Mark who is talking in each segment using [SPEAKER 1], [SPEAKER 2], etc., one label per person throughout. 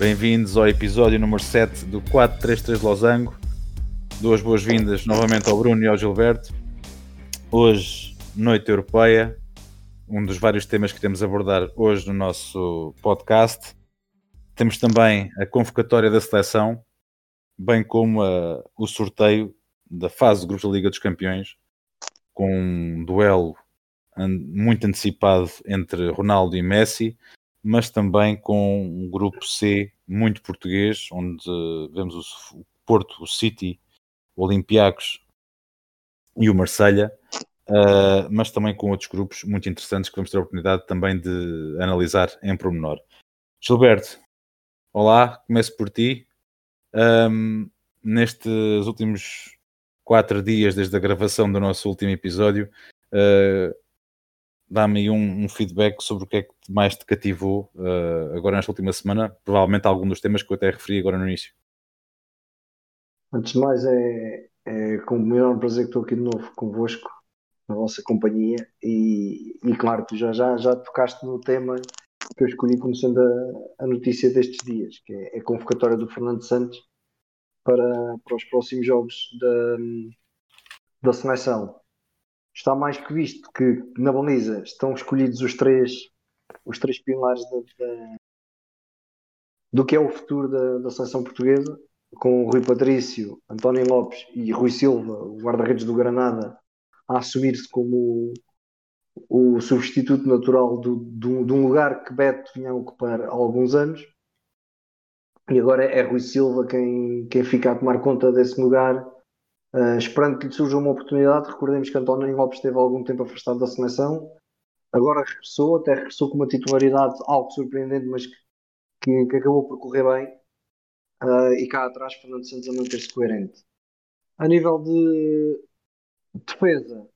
[SPEAKER 1] Bem-vindos ao episódio número 7 do 433 Losango. Duas boas-vindas novamente ao Bruno e ao Gilberto. Hoje, noite europeia, um dos vários temas que temos a abordar hoje no nosso podcast. Temos também a convocatória da seleção, bem como a, o sorteio da fase de grupos da Liga dos Campeões, com um duelo muito antecipado entre Ronaldo e Messi, mas também com um grupo C muito português, onde vemos o Porto, o City, o Olympiacos e o Marselha, uh, mas também com outros grupos muito interessantes que vamos ter a oportunidade também de analisar em pormenor. Gilberto, olá, começo por ti. Um, nestes últimos quatro dias desde a gravação do nosso último episódio, uh, dá-me aí um, um, feedback sobre o que é que mais te cativou uh, agora nesta última semana, provavelmente algum dos temas que eu até referi agora no início.
[SPEAKER 2] Antes de mais, é, é com o maior prazer que estou aqui de novo convosco, na vossa companhia, e, e claro, tu já, já, já tocaste no tema que eu escolhi como sendo a, a notícia destes dias, que é a convocatória do Fernando Santos para, para os próximos jogos da, da seleção está mais que visto que na baliza estão escolhidos os três, os três pilares da, da, do que é o futuro da, da seleção portuguesa, com Rui Patrício, António Lopes e Rui Silva, o guarda-redes do Granada, a assumir-se como o, o substituto natural do, do, de um lugar que Beto vinha a ocupar há alguns anos. E agora é Rui Silva quem, quem fica a tomar conta desse lugar Uh, esperando que lhe surja uma oportunidade, recordemos que António Lopes esteve algum tempo afastado da seleção, agora regressou, até regressou com uma titularidade algo surpreendente, mas que, que, acabou por correr bem. Uh, e cá atrás, Fernando Santos a manter-se coerente. A nível de defesa,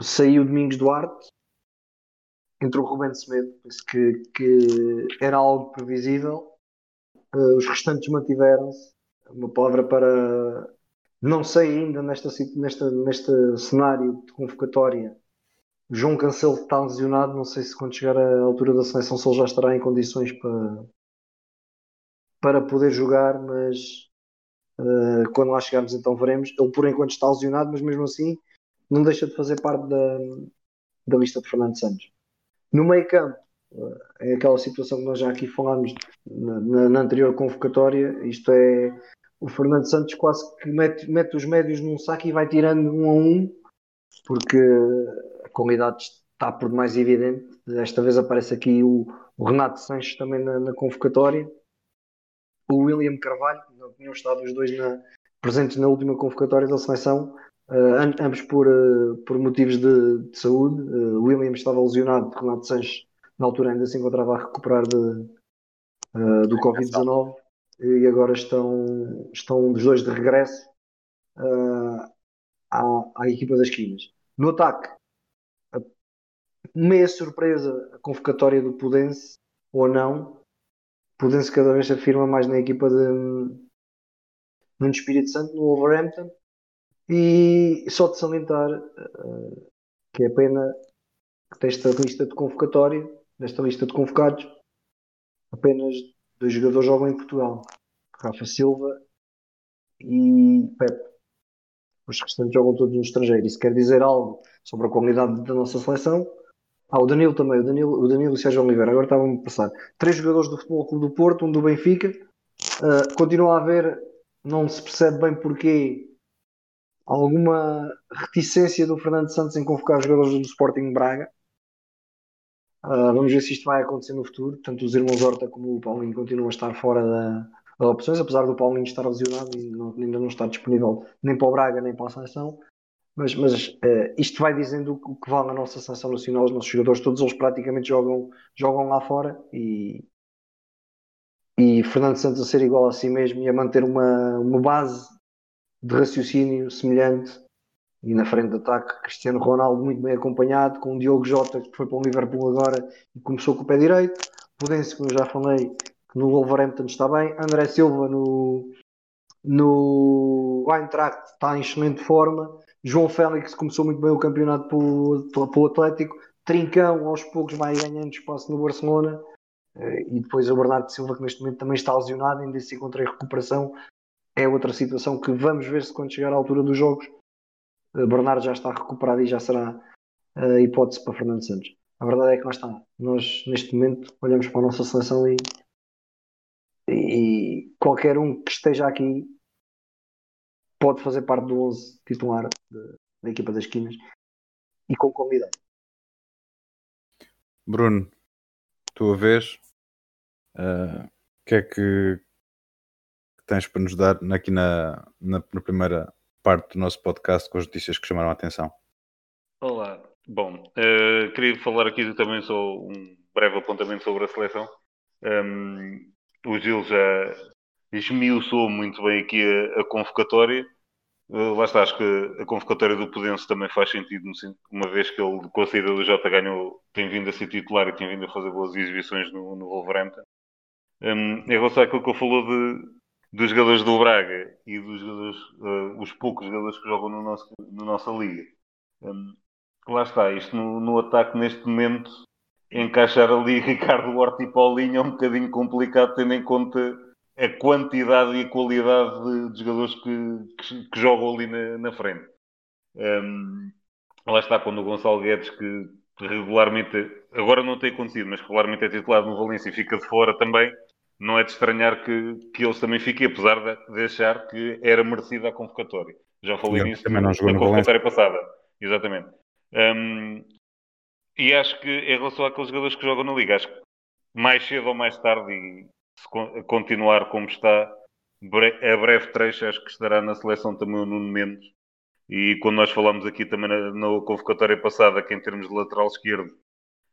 [SPEAKER 2] saiu Domingos Duarte, entrou Rubén Semedo, que, que era algo previsível. Uh, os restantes mantiveram-se. Uma palavra para não sei ainda nesta, nesta, neste cenário de convocatória. João Cancelo está lesionado. Não sei se quando chegar à altura da seleção se ele já estará em condições para, para poder jogar, mas uh, quando lá chegarmos então veremos. Ele por enquanto está lesionado, mas mesmo assim não deixa de fazer parte da, da lista de Fernando Santos. No meio campo, uh, é aquela situação que nós já aqui falámos na, na, na anterior convocatória. Isto é o Fernando Santos quase que mete, mete os médios num saco e vai tirando um a um, porque a qualidade está por demais evidente. Desta vez aparece aqui o, o Renato Sanches também na, na, convocatória, o William Carvalho, não tinham estado os dois na, presentes na última convocatória da seleção, uh, ambos por, uh, por motivos de, de saúde. Uh, William estava lesionado, Renato Sanches na altura ainda se encontrava a recuperar de, do Covid-19 e agora estão, estão os dois de regresso uh, à, à equipa das Quinas. No ataque, meia surpresa a convocatória do Pudense, ou não. Pudense cada vez se afirma mais na equipa de no Espírito Santo, no Wolverhampton. E só de salientar uh, que é pena que desta lista de convocatória, desta lista de convocados, apenas dois jogadores jogam em Portugal, Rafa Silva e Pepe. Os restantes jogam todos no estrangeiro. Isso quer dizer algo sobre a qualidade da nossa seleção. Ah, o Danilo também, o Danilo, o Danilo e o Sérgio Oliveira. Agora estavam a passar. Três jogadores do Futebol Clube do Porto, um do Benfica. Uh, continua a haver, não se percebe bem porquê, alguma reticência do Fernando Santos em convocar jogadores do Sporting Braga. Uh, vamos ver se isto vai acontecer no futuro. Tanto os irmãos Horta como o Paulinho continuam a estar fora da, da opções, apesar do Paulinho estar lesionado e não, ainda não estar disponível nem para o Braga nem para a seleção. Mas, mas uh, isto vai dizendo o que vale a nossa seleção nacional. Os nossos jogadores, todos eles praticamente jogam, jogam lá fora e, e Fernando Santos a ser igual a si mesmo e a manter uma, uma base de raciocínio semelhante e na frente de ataque, Cristiano Ronaldo muito bem acompanhado, com o Diogo Jota que foi para o Liverpool agora e começou com o pé direito. Pudense, como eu já falei, que no Wolverhampton está bem. André Silva no, no Eintracht está em excelente forma. João Félix começou muito bem o campeonato para o Atlético. Trincão, aos poucos, vai ganhando espaço no Barcelona. e depois o Bernardo Silva, que neste momento também está lesionado, ainda se encontra em recuperação. É outra situação que vamos ver se quando chegar à altura dos jogos, Bernardo já está recuperado e já será a hipótese para Fernando Santos. A verdade é que lá está. Nós, neste momento, olhamos para a nossa seleção e, e qualquer um que esteja aqui pode fazer parte do 11 titular da equipa das esquinas e com convidado.
[SPEAKER 1] Bruno, tua vez, uh, o que é que tens para nos dar aqui na, na, na, primeira parte do nosso podcast com as notícias que chamaram a atenção?
[SPEAKER 3] Olá, bom, uh, queria falar aqui também só um breve apontamento sobre a seleção. Um, o Gil já esmiuçou muito bem aqui a, a convocatória Uh, lá está, acho que a convocatória do Pudense também faz sentido, uma vez que ele, com a saída do Jota, ganhou, tem vindo a ser titular e tem vindo a fazer boas exibições no, no Wolverhampton. Um, em relação àquilo que eu falou de, dos jogadores do Braga e dos jogadores, uh, os poucos jogadores que jogam no nosso, na nossa liga. Um, lá está, isto no, no, ataque neste momento, encaixar ali Ricardo Horta e Paulinho é um bocadinho complicado, tendo em conta a quantidade e a qualidade de, de jogadores que, que, que, jogam ali na, na frente. Um, lá está quando o Gonçalo Guedes, que regularmente, agora não tem acontecido, mas regularmente é titulado no Valência e fica de fora também, não é de estranhar que, que eles também fiquem, apesar de, achar que era merecida a convocatória. Já falei
[SPEAKER 1] não,
[SPEAKER 3] nisso na
[SPEAKER 1] convocatória
[SPEAKER 3] passada. Exatamente. Um, e acho que em relação àqueles jogadores que jogam na Liga, acho que mais cedo ou mais tarde, e se continuar como está, a breve trecho acho que estará na seleção também o Nuno Mendes. E quando nós falamos aqui também na, na convocatória passada, que em termos de lateral esquerdo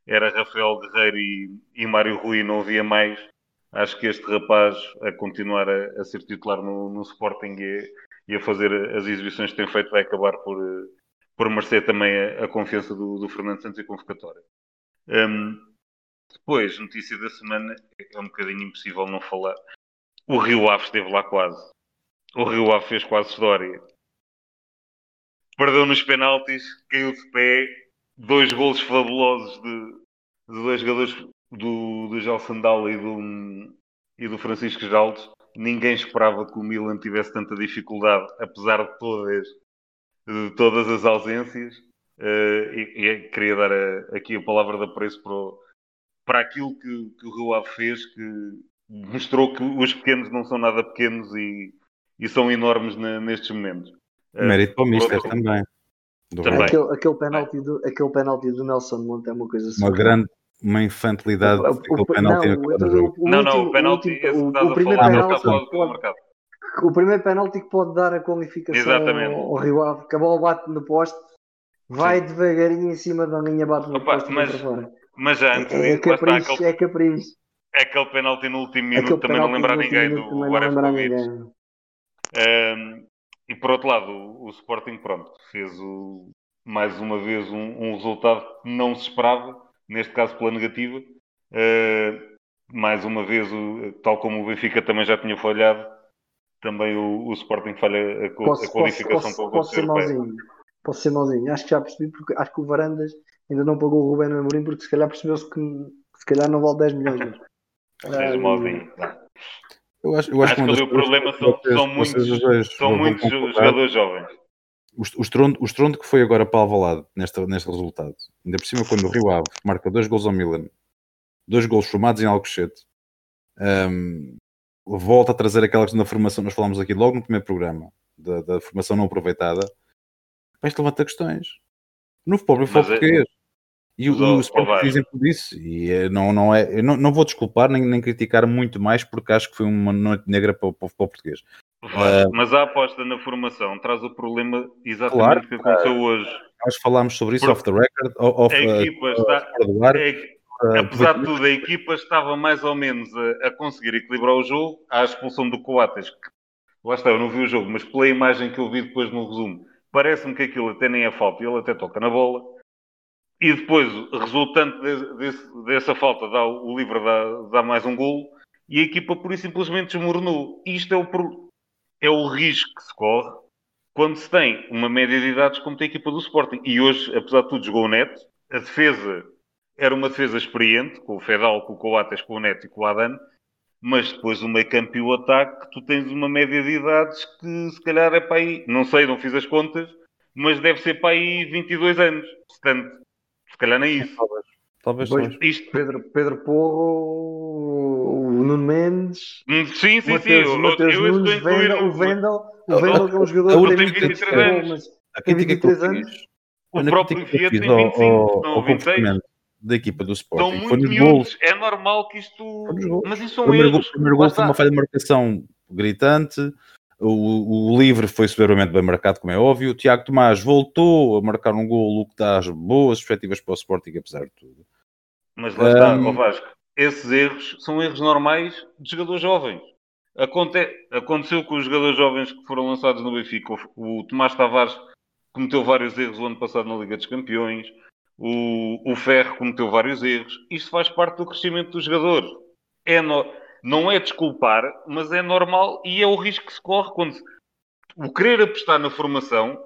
[SPEAKER 3] era Rafael Guerreiro e, e Mário Rui, não havia mais. Acho que este rapaz a continuar a, a ser titular no, no Sporting e, e, a fazer as exibições que tem feito vai acabar por, por merecer também a, a confiança do, do Fernando Santos e convocatória. Um, depois, notícia da semana, é um bocadinho impossível não falar. O Rio Ave esteve lá quase. O Rio Ave fez quase história. Perdeu nos penaltis, caiu de pé. Dois golos fabulosos de, de dois jogadores do, do Sandal e do, e do Francisco Jaldes. Ninguém esperava que o Milan tivesse tanta dificuldade, apesar de todas, de todas as ausências. Uh, e, e, queria dar a, aqui a palavra de apreço para o, para aquilo que, que o Rio Ave fez, que mostrou que os pequenos não são nada pequenos e, e são enormes na, nestes momentos.
[SPEAKER 1] Eh, Mérito para o Mister também.
[SPEAKER 2] também. Aquele, aquele, penalti do, aquele penalti do Nelson Monte é uma coisa
[SPEAKER 1] assim. Uma grande uma infantilidade o, o, penalti
[SPEAKER 3] não, o, o, não, não, o penalti o, o, primeiro penalti
[SPEAKER 2] pode, o primeiro penalti que pode dar a qualificação Exatamente. ao, Rio Ave, que a bola bate no poste, vai Sim. devagarinho em cima da linha, bate no Opa, poste
[SPEAKER 3] mas, mas antes
[SPEAKER 2] é, é capricho, aquele, é capricho.
[SPEAKER 3] É aquele penalti no último minuto também não lembrar ninguém do Areskovic. Um, e por outro lado, o, o, Sporting, pronto, fez o, mais uma vez um, um, resultado que não se esperava, neste caso pela negativa. Uh, mais uma vez, o, tal como o Benfica também já tinha falhado, também o, o Sporting falha a, posso, a qualificação
[SPEAKER 2] posso, para o posso ser mauzinho. Posso ser mauzinho. Acho que já percebi, porque acho que o Varandas ainda não pagou o Rubén Amorim porque se calhar percebeu-se que se calhar não vale 10 milhões.
[SPEAKER 3] Seja malzinho.
[SPEAKER 1] Eu acho, eu acho,
[SPEAKER 3] acho que, o problema são, vocês, são muitos, são muitos jogadores jovens.
[SPEAKER 1] O, o, estrondo, o estrondo que foi agora para Alvalade neste, neste resultado, ainda por cima quando o Rio Ave marca dois gols ao Milan, dois gols formados em Alcochete, um, volta a trazer aquela questão da formação, nós falámos aqui logo no primeiro programa, da, da formação não aproveitada, mas levanta questões. No próprio futebol é- português. E o, o Sport por exemplo disso, e é, não, não é, eu não, não vou desculpar nem, nem criticar muito mais porque acho que foi uma noite negra para, para o futebol português.
[SPEAKER 3] Uh, mas a aposta na formação traz o problema exatamente claro, que aconteceu uh, hoje.
[SPEAKER 1] Nós falámos sobre isso off the record, off,
[SPEAKER 3] a equipa uh, está, ar, a, apesar de tudo, a equipa estava mais ou menos a, a, conseguir equilibrar o jogo à expulsão do Coates. Que, lá está, eu não vi o jogo, mas pela imagem que eu vi depois no resumo, parece-me que aquilo até nem é falta, ele até toca na bola. E depois, resultante de, de, dessa falta, dá, o livre dá, dá, mais um golo e a equipa por isso simplesmente desmoronou. Isto é o, é o risco que se corre quando se tem uma média de idades como tem a equipa do Sporting. E hoje, apesar de tudo, jogou o Neto. A defesa era uma defesa experiente, com o Fedal, com o Coates, com o Neto e com o Adan, mas depois o meio campo e o ataque, tu tens uma média de idades que se calhar é para aí, não sei, não fiz as contas, mas deve ser para aí 22 anos. Portanto, se calhar nem isso.
[SPEAKER 1] Talvez,
[SPEAKER 2] Depois,
[SPEAKER 1] talvez.
[SPEAKER 3] Isto,
[SPEAKER 2] Pedro, Pedro Porro, o Nuno Mendes,
[SPEAKER 3] Hum, sim, sim, sim.
[SPEAKER 2] Mateus,
[SPEAKER 3] Eu,
[SPEAKER 2] Mateus
[SPEAKER 3] eu estou a
[SPEAKER 2] Nunes,
[SPEAKER 3] incluir
[SPEAKER 2] Vendel, o
[SPEAKER 3] o-
[SPEAKER 2] Vendel, o Vendel que é um jogador que tem
[SPEAKER 3] tem
[SPEAKER 2] 23
[SPEAKER 3] 23
[SPEAKER 2] anos.
[SPEAKER 3] anos.
[SPEAKER 1] A crítica que eu
[SPEAKER 2] 23 anos.
[SPEAKER 3] O próprio
[SPEAKER 1] eu
[SPEAKER 3] Vieira tem
[SPEAKER 1] ao,
[SPEAKER 3] 25,
[SPEAKER 1] ao,
[SPEAKER 3] não,
[SPEAKER 1] ao
[SPEAKER 3] 26.
[SPEAKER 1] comportamento da equipa do
[SPEAKER 3] São
[SPEAKER 1] Sporting foi
[SPEAKER 3] muito
[SPEAKER 1] nos gols.
[SPEAKER 3] miúdos. É normal que isto. Mas isso
[SPEAKER 1] O
[SPEAKER 3] são
[SPEAKER 1] primeiro,
[SPEAKER 3] erros.
[SPEAKER 1] o primeiro gol foi uma falha de marcação gritante. O, o livre foi severamente bem marcado, como é óbvio. O Tiago Tomás voltou a marcar um gol, o que dá as boas perspectivas para o Sporting, apesar de tudo.
[SPEAKER 3] Mas lá está, ó Vasco, esses erros são erros normais de jogadores jovens. Aconte... Aconteceu com os jogadores jovens que foram lançados no Benfica. O Tomás Tavares cometeu vários erros o ano passado na Liga dos Campeões. O, o Ferro cometeu vários erros. Isto faz parte do crescimento do jogador. É no... Não é desculpar, mas é normal e é o risco que se corre quando se- o querer apostar na formação.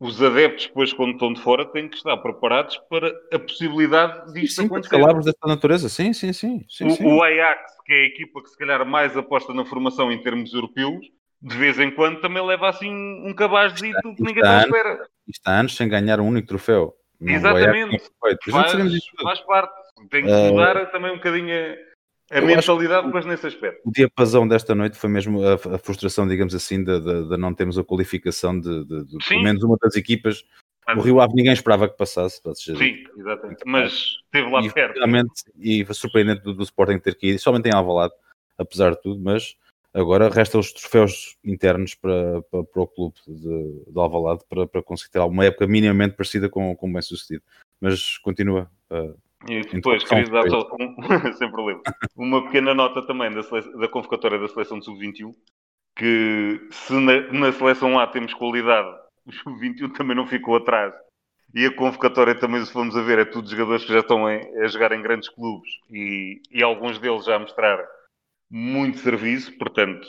[SPEAKER 3] Os adeptos, depois, quando estão de fora, têm que estar preparados para a possibilidade disto
[SPEAKER 1] Sim,
[SPEAKER 3] acontecer.
[SPEAKER 1] calabres desta natureza, sim, sim, sim. sim,
[SPEAKER 3] O,
[SPEAKER 1] sim.
[SPEAKER 3] o Ajax, que é a equipa que se calhar mais aposta na formação em termos europeus, de vez em quando também leva assim um cabazito que ninguém está espera.
[SPEAKER 1] Está há anos sem ganhar um único troféu.
[SPEAKER 3] Exatamente.
[SPEAKER 1] vai a- feito. A gente
[SPEAKER 3] Faz, faz parte. Tem que
[SPEAKER 1] Eh,
[SPEAKER 3] mudar também um bocadinho a, a mentalidade, mas nesse aspecto.
[SPEAKER 1] O diapasão desta noite foi mesmo a, a frustração, digamos assim, de, de- de não termos a qualificação de, de- de pelo menos uma das equipas.
[SPEAKER 3] Mas-
[SPEAKER 1] O Rio Ave ninguém esperava que passasse.
[SPEAKER 3] Sim, exatamente. Mas esteve lá
[SPEAKER 1] e,
[SPEAKER 3] perto.
[SPEAKER 1] realmente, e foi surpreendente do, do Sporting ter que ir, somente em Alvalade, apesar de tudo, mas agora restam os troféus internos para, para, para o clube de, de Alvalade para, para conseguir ter alguma época minimamente parecida com, com o bem sucedido. Mas continua. uh,
[SPEAKER 3] E depois,
[SPEAKER 1] Introdução
[SPEAKER 3] queria dar só, um, sem problema, uma pequena nota também da, da convocatória da seleção de sub-21, que se na, na seleção A temos qualidade, o sub-21 também não ficou atrás. E a convocatória também, se formos a ver, é tudo jogadores que já estão em- a jogar em grandes clubes e, e alguns deles já mostraram muito serviço, portanto,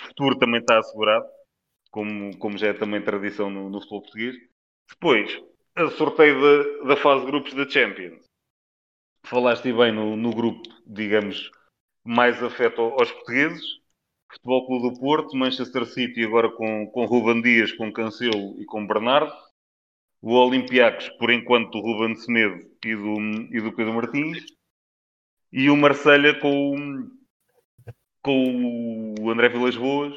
[SPEAKER 3] o futuro também está assegurado, como, como já é também tradição no, no futebol português. Depois, a sorteio da, da fase de grupos da Champions falaste bem no, no grupo, digamos, mais afeto aos portugueses. Futebol Clube do Porto, Manchester City agora com, com Ruben Dias, com Cancelo e com Bernardo. O Olympiacos, por enquanto, do Ruben Semedo e do, e do Pedro Martins. E o Marselha com, com o André Vilas Boas.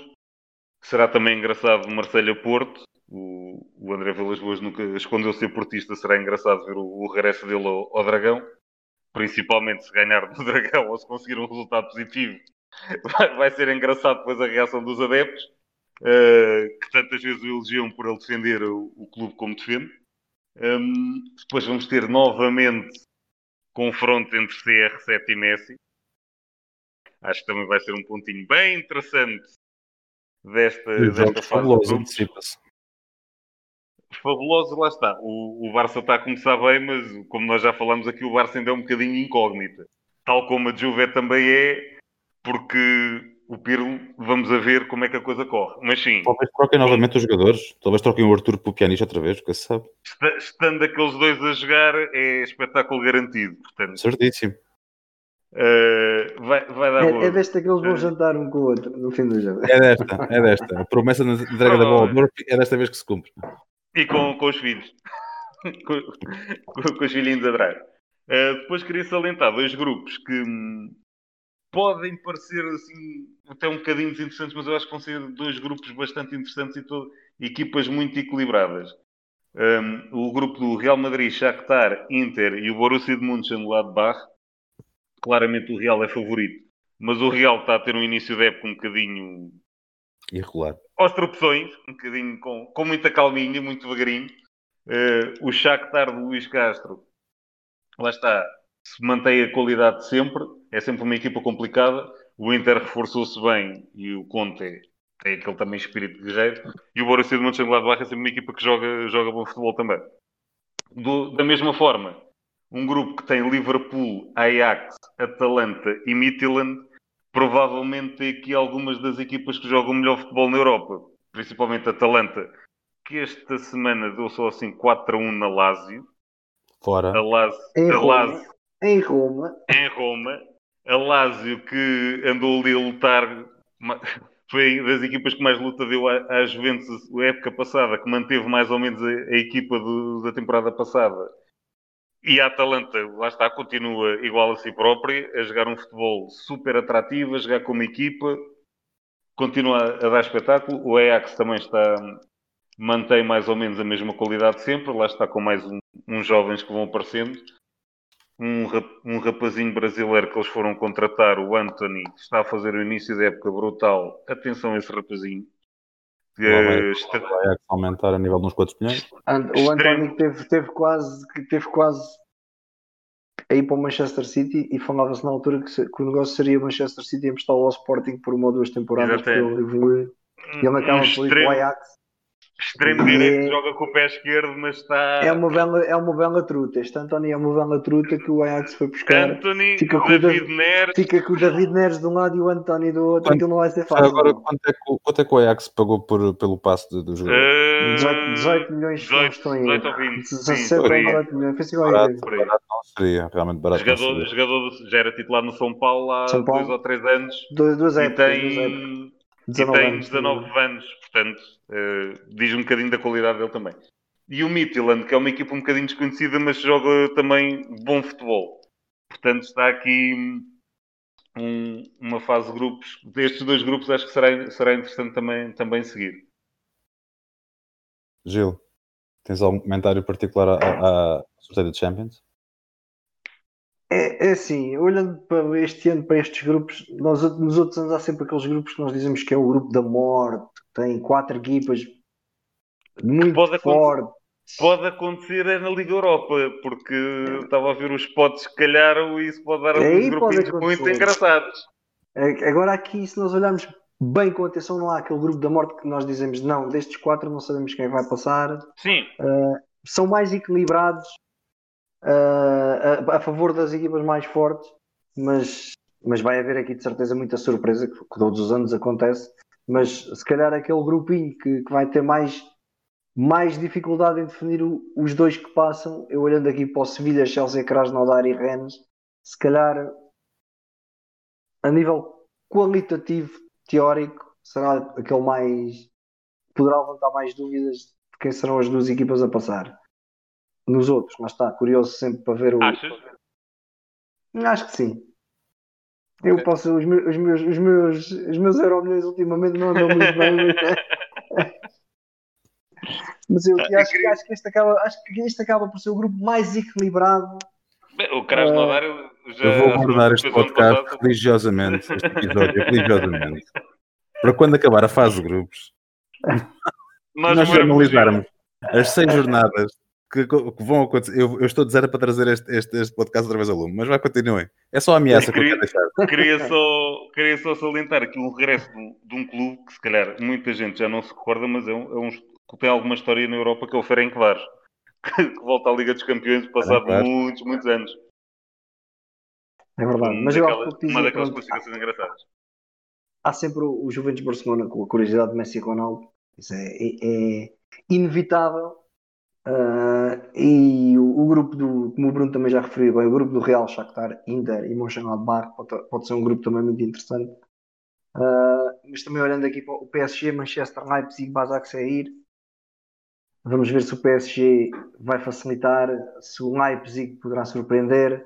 [SPEAKER 3] Será também engraçado o Marselha-Porto. O, o André Vilas Boas nunca escondeu ser portista. Será engraçado ver o, o regresso dele ao, ao Dragão principalmente se ganhar do Dragão ou se conseguir um resultado positivo, vai, vai ser engraçado depois a reação dos adeptos, eh, que tantas vezes o elogiam por ele defender o, o clube como defende. Hum, depois vamos ter novamente confronto entre CR7 e Messi. Acho que também vai ser um pontinho bem interessante desta, desta fase.
[SPEAKER 1] antecipa-se.
[SPEAKER 3] Fabuloso, lá está. O, o Barça está a começar bem, mas como nós já falamos aqui, o Barça ainda é um bocadinho incógnita. Tal como a Juve também é, porque o Pirlo, vamos a ver como é que a coisa corre. Mas sim,
[SPEAKER 1] Talvez troquem novamente os jogadores. Talvez troquem o Arthur pelo Pianista outra vez, nunca se sabe.
[SPEAKER 3] esta- estando aqueles dois a jogar, é espetáculo garantido. Portanto,
[SPEAKER 1] Certíssimo.
[SPEAKER 3] eh, vai, vai dar
[SPEAKER 2] É,
[SPEAKER 3] boa.
[SPEAKER 2] é desta que eles vão jantar um com o outro no fim do jogo.
[SPEAKER 1] É desta, é desta. A promessa na entrega da bola de ouro é desta vez que se cumpre.
[SPEAKER 3] E com, com os filhos. com, com- os filhinhos atrás. Uh, depois queria salientar dois grupos que hum, podem parecer assim até um bocadinho desinteressantes, mas eu acho que vão ser dois grupos bastante interessantes e to- equipas muito equilibradas. Um, o grupo do Real Madrid, Shakhtar, Inter e o Borussia de Mönchengladbach. Claramente o Real é favorito, mas o Real está a ter um início de época um bocadinho
[SPEAKER 1] Irregular.
[SPEAKER 3] aos tropeções, um bocadinho com, com muita calminha, muito devagarinho. Eh, o Shakhtar de Luís Castro, lá está, se mantém a qualidade de sempre, é sempre uma equipa complicada. O Inter reforçou-se bem e o Conte tem aquele também espírito guerreiro. E o Borussia de Mönchengladbach é sempre uma equipa que joga, joga bom futebol também. Do- da mesma forma, um grupo que tem Liverpool, Ajax, Atalanta e Midtjylland provavelmente tem aqui algumas das equipas que jogam melhor futebol na Europa, principalmente a Atalanta, que esta semana deu só assim 4 a 1 na Lazio.
[SPEAKER 1] Fora.
[SPEAKER 3] A Lazio,
[SPEAKER 2] Em
[SPEAKER 3] a
[SPEAKER 2] Roma.
[SPEAKER 3] Lazio
[SPEAKER 2] Em Roma.
[SPEAKER 3] em Roma, a Lazio que andou ali a lutar, foi das equipas que mais luta deu à, à Juventus a época passada, que manteve mais ou menos a, a equipa do- da temporada passada. E a Atalanta, lá está, continua igual a si própria, a jogar um futebol super atrativo, a jogar como equipa, continua a, dar espetáculo. O Ajax também está, mantém mais ou menos a mesma qualidade sempre, lá está com mais um- uns jovens que vão aparecendo um, um rapazinho brasileiro que eles foram contratar, o Anthony, está a fazer o início da época brutal. Atenção a esse rapazinho.
[SPEAKER 1] Vai-
[SPEAKER 3] eh, está-
[SPEAKER 1] Vai aumentar a nível de uns 4 milhões.
[SPEAKER 2] And- O. António teve, teve quase que teve quase a ir para o Manchester City e falava-se na altura que, se- que o negócio seria o Manchester City emprestar ao Sporting por uma ou duas temporadas para ele evoluir. E ele acaba
[SPEAKER 3] um
[SPEAKER 2] por ir para o Ajax.
[SPEAKER 3] Extremo
[SPEAKER 2] É-
[SPEAKER 3] direito que joga com o pé esquerdo, mas está.
[SPEAKER 2] É uma bela, é uma bela truta. Este António é uma bela truta que o Ajax foi buscar.
[SPEAKER 3] Anthony,
[SPEAKER 2] Fica com o
[SPEAKER 3] David
[SPEAKER 2] David-
[SPEAKER 3] Neres.
[SPEAKER 2] Fica com o David Neres de um lado e o António do outro.
[SPEAKER 1] Quanto-
[SPEAKER 2] Aquilo não vai ser fácil.
[SPEAKER 1] agora, quanto é, que, o- quanto é que o Ajax pagou por, pelo passe de- do jogador?
[SPEAKER 3] eh,
[SPEAKER 2] 18, 18 milhões não
[SPEAKER 3] 18,
[SPEAKER 2] estou em
[SPEAKER 3] 18
[SPEAKER 2] erro.
[SPEAKER 3] ou 20.
[SPEAKER 2] 17
[SPEAKER 3] Sim,
[SPEAKER 2] ou
[SPEAKER 3] por aí.
[SPEAKER 2] 18 milhões. Foi assim
[SPEAKER 1] barato,
[SPEAKER 3] aí.
[SPEAKER 1] barato não seria, realmente barato
[SPEAKER 3] Jogador, jogador já era titular no São Paulo há
[SPEAKER 2] São Paulo.
[SPEAKER 3] dois ou três anos.
[SPEAKER 2] Duas, duas
[SPEAKER 3] E
[SPEAKER 2] épocas. duas épocas.
[SPEAKER 3] tem, e
[SPEAKER 2] 19
[SPEAKER 3] tem
[SPEAKER 2] anos.
[SPEAKER 3] 19 anos, portanto, eh, diz um bocadinho da qualidade dele também. E o Midtjylland, que é uma equipa um bocadinho desconhecida, mas joga também bom futebol. Portanto, está aqui um- uma fase de grupos. Destes dois grupos, acho que será, será interessante também, também seguir.
[SPEAKER 1] Gil, tens algum comentário particular à, à sorteio de Champions?
[SPEAKER 2] É, é assim, olhando para este ano, para estes grupos, nós, nos outros anos há sempre aqueles grupos que nós dizemos que é o grupo da morte, tem quatro equipas muito
[SPEAKER 3] Pode acontecer. Pode acontecer é na Liga Europa, porque estava a ver os potes que calharam e isso pode dar alguns grupinhos
[SPEAKER 2] acontecer.
[SPEAKER 3] muito engraçados.
[SPEAKER 2] É, Agora aqui, se nós olharmos bem com atenção, não há aquele grupo da morte que nós dizemos, não, destes quatro não sabemos quem vai passar.
[SPEAKER 3] Sim,
[SPEAKER 2] São mais equilibrados ah, a, a favor das equipas mais fortes, mas, mas vai haver aqui de certeza muita surpresa, que, todos os anos acontece. Mas se calhar aquele grupinho que, que vai ter mais, mais dificuldade em definir o- os dois que passam, eu olhando aqui para o Sevilha, Chelsea, Krasnodar e Rennes, se calhar a nível qualitativo, teórico, será aquele mais poderá levantar mais dúvidas de quem serão as duas equipas a passar. Nos outros, mas está curioso sempre para ver o.
[SPEAKER 3] achas?
[SPEAKER 2] Acho que sim. Eu posso, os meus, os meus, os meus, os meus Euromilhões ultimamente não andam muito bem, mas, mas eu
[SPEAKER 3] Eu
[SPEAKER 2] acho, que-
[SPEAKER 3] queria-
[SPEAKER 2] acho que este acaba, acho que este acaba por ser o grupo mais equilibrado.
[SPEAKER 3] Bem, O Krasnodar já...
[SPEAKER 1] Eu vou guardar este podcast
[SPEAKER 3] passado.
[SPEAKER 1] religiosamente, este episódio religiosamente. Para quando acabar a fase de grupos,
[SPEAKER 3] Nós,
[SPEAKER 1] nós
[SPEAKER 3] moramos
[SPEAKER 1] analisarmos as seis jornadas que, que vão acontecer. Eu, eu estou a dizer para trazer este, este, este podcast outra vez ao lume, mas vai continuem. É só a ameaça que eu quero deixar.
[SPEAKER 3] queria só, queria só salientar aqui um regresso de um, de um clube que se calhar muita gente já não se recorda, mas é um, é um que tem alguma história na Europa que é o Ferencváros, que, que volta à Liga dos Campeões passado
[SPEAKER 1] Ferencváros.
[SPEAKER 3] muitos, muitos anos.
[SPEAKER 2] É verdade. Mas eu acho que
[SPEAKER 3] Daquelas-
[SPEAKER 2] o que
[SPEAKER 3] uma
[SPEAKER 2] dizer,
[SPEAKER 3] daquelas classificações engraçadas.
[SPEAKER 2] há sempre o, o Juventus Barcelona com a curiosidade de Messi e Ronaldo. Isso é, é- é inevitável. Ah, e o, o grupo do, como o Bruno também já referiu bem, o grupo do Real, Shakhtar, Inter e Mönchengladbach pode, pode ser um grupo também muito interessante. Ah, mas também olhando aqui para o PSG, Manchester, Leipzig, Basak Seir. Vamos ver se o PSG vai facilitar, se o Leipzig poderá surpreender.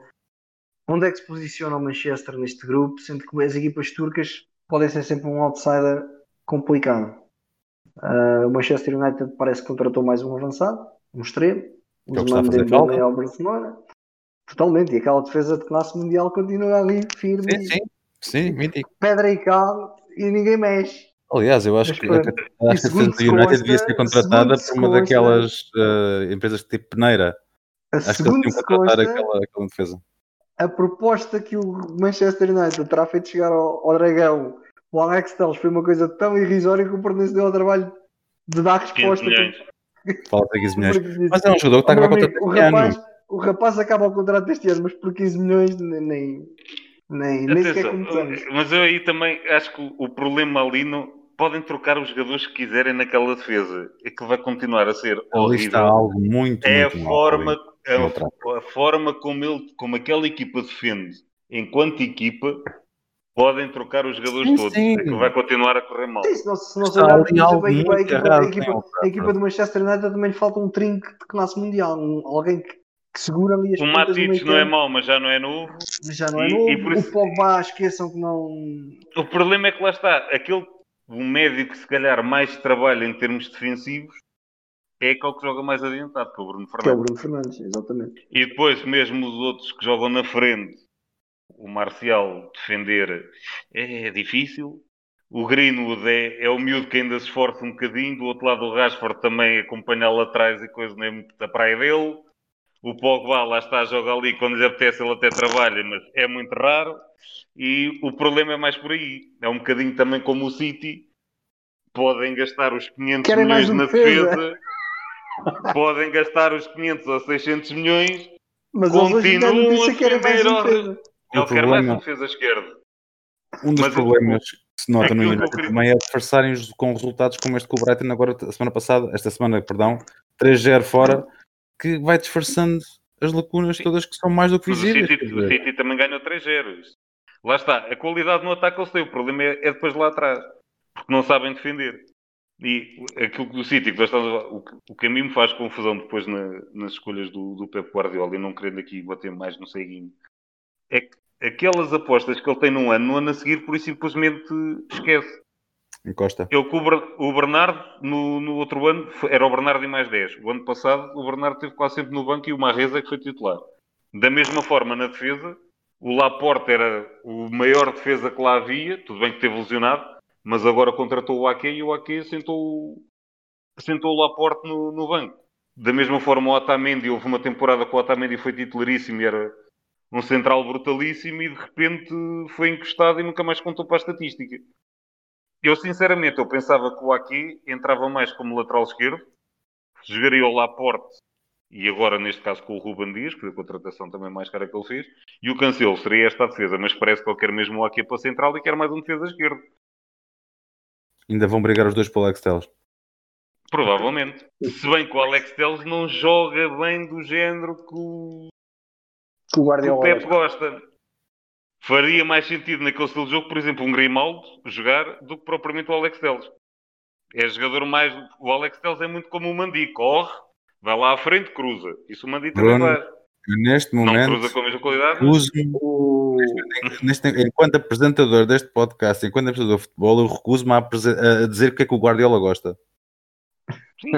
[SPEAKER 2] Onde é que se posiciona o Manchester neste grupo, sendo que as equipas turcas podem ser sempre um outsider complicado. Ah, o Manchester United parece que contratou mais um avançado, um extremo, um
[SPEAKER 1] Que é o que está a
[SPEAKER 2] Ousmane
[SPEAKER 1] fazer
[SPEAKER 2] Dembélé
[SPEAKER 1] falta.
[SPEAKER 2] ao Barcelona. Totalmente, e aquela defesa de classe mundial continua ali firme,
[SPEAKER 1] Sim, sim, sim, mítico.
[SPEAKER 2] pedra e cal, e ninguém mexe.
[SPEAKER 1] Aliás, eu acho
[SPEAKER 2] Mas
[SPEAKER 1] que, a do
[SPEAKER 2] se
[SPEAKER 1] United
[SPEAKER 2] consta-
[SPEAKER 1] devia ser contratada por uma
[SPEAKER 2] consta-
[SPEAKER 1] daquelas eh, empresas tipo Peneira.
[SPEAKER 2] A
[SPEAKER 1] Acho que eles tinham contratar
[SPEAKER 2] consta,
[SPEAKER 1] aquela, aquela defesa.
[SPEAKER 2] a proposta que o Manchester United terá feito chegar ao, ao Dragão, o Alex Telles, foi uma coisa tão irrisória que o Porto deu ao trabalho de dar
[SPEAKER 3] 500
[SPEAKER 2] resposta.
[SPEAKER 1] Fala de 15 milhões. Mas é um jogador que está a
[SPEAKER 2] "Oh, meu
[SPEAKER 1] acabar
[SPEAKER 2] amigo, o,
[SPEAKER 1] este ano.
[SPEAKER 2] rapaz, o rapaz acaba o contrato este ano, mas por 15 milhões nem, nem, nem, nem sequer começamos.
[SPEAKER 3] mas eu aí também acho que o, problema ali não, podem trocar os jogadores que quiserem naquela defesa. É que vai continuar a ser
[SPEAKER 1] Ali está
[SPEAKER 3] horrível.
[SPEAKER 1] algo muito,
[SPEAKER 3] É a
[SPEAKER 1] muito mal
[SPEAKER 3] forma, a, a forma como, ele, como aquela equipa defende enquanto equipa, podem trocar os jogadores
[SPEAKER 1] Sim,
[SPEAKER 3] todos.
[SPEAKER 1] sim.
[SPEAKER 3] É que vai continuar a correr mal.
[SPEAKER 2] Sim, se nós, se
[SPEAKER 1] algo
[SPEAKER 2] a equipa, a equipa, a equipa,
[SPEAKER 1] o
[SPEAKER 2] a equipa do Manchester United também lhe falta um trinco de classe mundial. Um- alguém que, que segura ali as
[SPEAKER 3] O
[SPEAKER 2] meio
[SPEAKER 3] não é mau, mas já não é novo.
[SPEAKER 2] mas já não é
[SPEAKER 3] e-
[SPEAKER 2] novo.
[SPEAKER 3] e por isso-
[SPEAKER 2] O Pogba, esqueçam que não...
[SPEAKER 3] O problema é que lá está, aquele o médio que se calhar mais trabalha em termos defensivos é aquele que joga mais adiantado, que é o Bruno
[SPEAKER 2] Que é o
[SPEAKER 3] Fernandes.
[SPEAKER 2] Bruno Fernandes, exatamente.
[SPEAKER 3] E depois, mesmo os outros que jogam na frente, o Marcial defender é difícil. O Greenwood é, é o miúdo que ainda se esforça um bocadinho. Do outro lado, o Rashford também acompanha-lo atrás e coisa nem muito da praia dele. O Pogba lá está, joga ali. Quando lhe apetece, ele até trabalha, mas é muito raro. E o problema é mais por aí. É um bocadinho também como o City. Podem gastar os 500
[SPEAKER 2] Querem
[SPEAKER 3] milhões na
[SPEAKER 2] defesa.
[SPEAKER 3] defesa. Podem gastar os 500 ou 600 milhões
[SPEAKER 2] Mas
[SPEAKER 3] Continuam a defender. Ele quer mais um defesa esquerdo.
[SPEAKER 1] Um dos
[SPEAKER 3] Mas
[SPEAKER 1] problemas que se nota no
[SPEAKER 3] que eu
[SPEAKER 1] United
[SPEAKER 3] queria-
[SPEAKER 1] também é disfarçarem os- com resultados como este com o Brighton agora, a semana passada, esta semana, perdão, 3-0 fora, que vai disfarçando as lacunas todas que são mais do que
[SPEAKER 3] Mas o
[SPEAKER 1] visíveis.
[SPEAKER 3] City, o. City também ganhou 3-0. Isto- Lá está. A qualidade no ataque eles têm. O problema é, é depois lá atrás. Porque não sabem defender. E aquilo que o City, que estamos o, que- o que a mim me faz confusão depois na- nas escolhas do, do Pep Guardiola, e não querendo aqui bater mais no ceguinho, é que aquelas apostas que ele tem num ano, no ano a seguir, por isso simplesmente esquece.
[SPEAKER 1] Encosta.
[SPEAKER 3] Ele com o, Ber- o Bernardo, no, no outro ano, era o Bernardo e mais 10. O ano passado, o Bernardo esteve quase sempre no banco e o Marreza que foi titular. Da mesma forma, na defesa, o Laporte era o maior defesa que lá havia. Tudo bem que teve lesionado, mas agora contratou o Ake e o Ake sentou, sentou o Laporte no, no banco. Da mesma forma, o Otamendi, houve uma temporada que o Otamendi foi titularíssimo e era um central brutalíssimo e de repente foi encostado e nunca mais contou para a estatística. Eu, sinceramente, eu pensava que o Aki entrava mais como lateral esquerdo, jogaria o Laporte, e agora, neste caso, com o Ruben Dias, que foi a contratação também mais cara que ele fez, e o Cancelo seria esta a defesa, mas parece que ele quer mesmo o Aki para a central e quer mais um defesa esquerdo.
[SPEAKER 1] Ainda vão brigar os dois pelo Alex Telles.
[SPEAKER 3] Provavelmente. Se bem que o Alex Telles não joga bem do género que o,
[SPEAKER 2] Que o
[SPEAKER 3] que o
[SPEAKER 2] Guardiola
[SPEAKER 3] Pep gosta. Faria mais sentido naquele estilo de jogo, por exemplo, um Grimaldo jogar do que propriamente o Alex Telles. É jogador mais. O Alex Telles é muito como o Mandi, corre, vai lá à frente, cruza. Isso o Mandi também
[SPEAKER 1] Bruno,
[SPEAKER 3] faz.
[SPEAKER 1] Neste
[SPEAKER 3] Não
[SPEAKER 1] momento,
[SPEAKER 3] cruza com a mesma qualidade. mas-
[SPEAKER 1] recuso-me,
[SPEAKER 2] O...
[SPEAKER 1] neste- enquanto apresentador deste podcast, enquanto apresentador de futebol, eu recuso-me a, a dizer o que é que o Guardiola gosta.
[SPEAKER 3] Sim.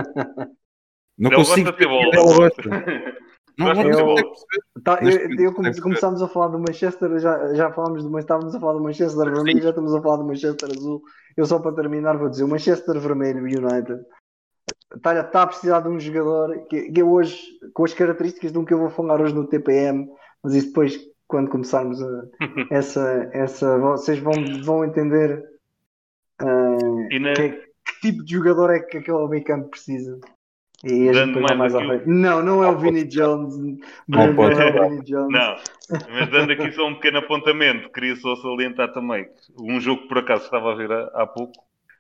[SPEAKER 1] Não
[SPEAKER 3] Ele
[SPEAKER 1] consigo
[SPEAKER 3] gosta de ter bola.
[SPEAKER 1] Não, perceber.
[SPEAKER 2] Tá, eu,
[SPEAKER 1] Neste
[SPEAKER 2] eu, come- começámos a falar do Manchester, já, já falámos do estávamos a falar do Manchester vermelho, já estamos a falar do Manchester azul. Eu só para terminar vou dizer, o Manchester vermelho United está, está a precisar de um jogador que, que eu hoje, com as características de um que eu vou falar hoje no TPM, mas isso depois, quando começarmos a, essa, essa, vocês vão, vão entender
[SPEAKER 3] E na-
[SPEAKER 2] que, que tipo de jogador é que aquele meio campo precisa. E a gente
[SPEAKER 3] mais
[SPEAKER 2] mais
[SPEAKER 3] aqui.
[SPEAKER 2] Não, não é o Vinnie Jones.
[SPEAKER 1] Não
[SPEAKER 2] Não,
[SPEAKER 1] pode
[SPEAKER 2] é
[SPEAKER 1] ser.
[SPEAKER 2] o Vinnie Jones.
[SPEAKER 3] Não, mas dando aqui só um pequeno apontamento, queria só salientar também que um jogo que por acaso estava a ver há, há pouco,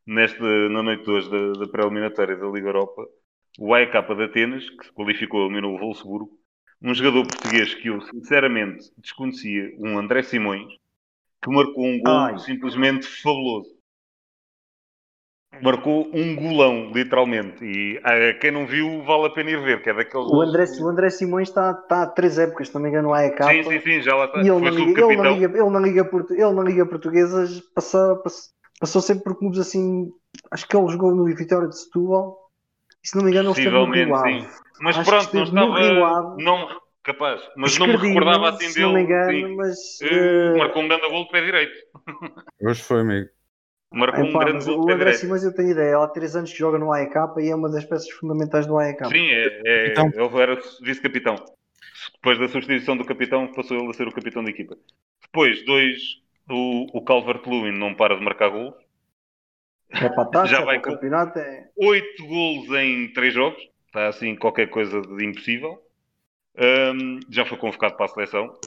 [SPEAKER 3] nesta, na noite de hoje da, da pré-eliminatória da Liga Europa, o AEK de Atenas, que se qualificou, eliminou o Wolfsburgo, um jogador português que eu sinceramente desconhecia, um André Simões, que marcou um gol
[SPEAKER 2] Ai.
[SPEAKER 3] simplesmente fabuloso. Marcou um golão, literalmente. E a quem não viu, vale a pena ir ver, que é daqueles.
[SPEAKER 2] O André, o André Simões está, está há três épocas, se não me engano, no AEK.
[SPEAKER 3] Sim, sim, sim, já lá está.
[SPEAKER 2] E ele na, Liga, ele,
[SPEAKER 3] subcapitão.
[SPEAKER 2] Liga, ele, na Liga, ele na Liga Portuguesa passou, passou, passou sempre por clubes assim. Acho que ele jogou no Vitória de Setúbal. E, se não me engano, ele esteve no Rio Ave.
[SPEAKER 3] Mas
[SPEAKER 2] Acho que
[SPEAKER 3] pronto, não estava. Não, capaz. Mas não me recordava assim
[SPEAKER 2] se
[SPEAKER 3] dele.
[SPEAKER 2] não me engano,
[SPEAKER 3] sim.
[SPEAKER 2] mas.
[SPEAKER 3] Eh, Marcou um grande gol de pé direito.
[SPEAKER 1] Hoje foi, amigo.
[SPEAKER 3] Marcou um
[SPEAKER 2] epá,
[SPEAKER 3] grande
[SPEAKER 2] mas
[SPEAKER 3] gol de
[SPEAKER 2] o André. Simões eu tenho ideia, ele há três anos que joga no AEK e é uma das peças fundamentais do AEK.
[SPEAKER 3] Sim, é, é,
[SPEAKER 1] Então.
[SPEAKER 3] ele era vice-capitão. Depois da substituição do capitão, passou ele a ser o capitão da equipa. Depois, dois, o, o Calvert-Lewin não para de marcar gol.
[SPEAKER 2] É para taça,
[SPEAKER 3] Já
[SPEAKER 2] é
[SPEAKER 3] vai
[SPEAKER 2] para o
[SPEAKER 3] com-
[SPEAKER 2] campeonato. É...
[SPEAKER 3] Oito gols em três jogos. Está assim qualquer coisa de impossível. Ahm, já foi convocado para a seleção.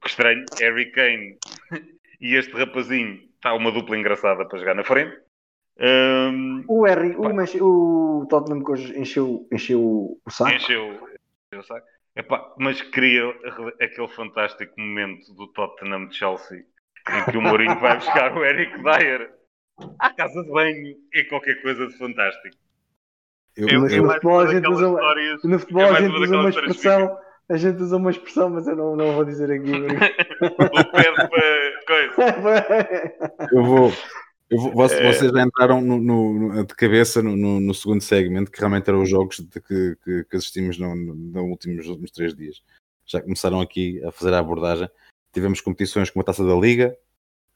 [SPEAKER 3] Que estranho. Harry Kane e este rapazinho está uma dupla engraçada para jogar na frente. Um,
[SPEAKER 2] o, Harry, o, Manche- o Tottenham que hoje encheu, encheu o saco.
[SPEAKER 3] encheu, encheu o saco. Epá, mas queria aquele fantástico momento do Tottenham de Chelsea em que o Mourinho vai buscar o Eric Dyer à casa de banho. É qualquer coisa de fantástico.
[SPEAKER 1] Eu,
[SPEAKER 3] Eu,
[SPEAKER 2] Mas
[SPEAKER 3] é
[SPEAKER 2] no futebol a gente usa-
[SPEAKER 3] histórias.
[SPEAKER 2] No futebol
[SPEAKER 3] é
[SPEAKER 2] a gente
[SPEAKER 3] uma
[SPEAKER 2] usa uma expressão, a gente usa uma expressão, mas eu não, não vou dizer aqui.
[SPEAKER 3] do pé para coisa.
[SPEAKER 1] eu vou. eu vou- vocês,
[SPEAKER 3] É.
[SPEAKER 1] vocês já entraram no- no- no- de cabeça no, no- no segundo segmento, que realmente eram os jogos de que, que- que assistimos no, no- nos últimos, últimos três dias. Já começaram aqui a fazer a abordagem. Tivemos competições como a Taça da Liga,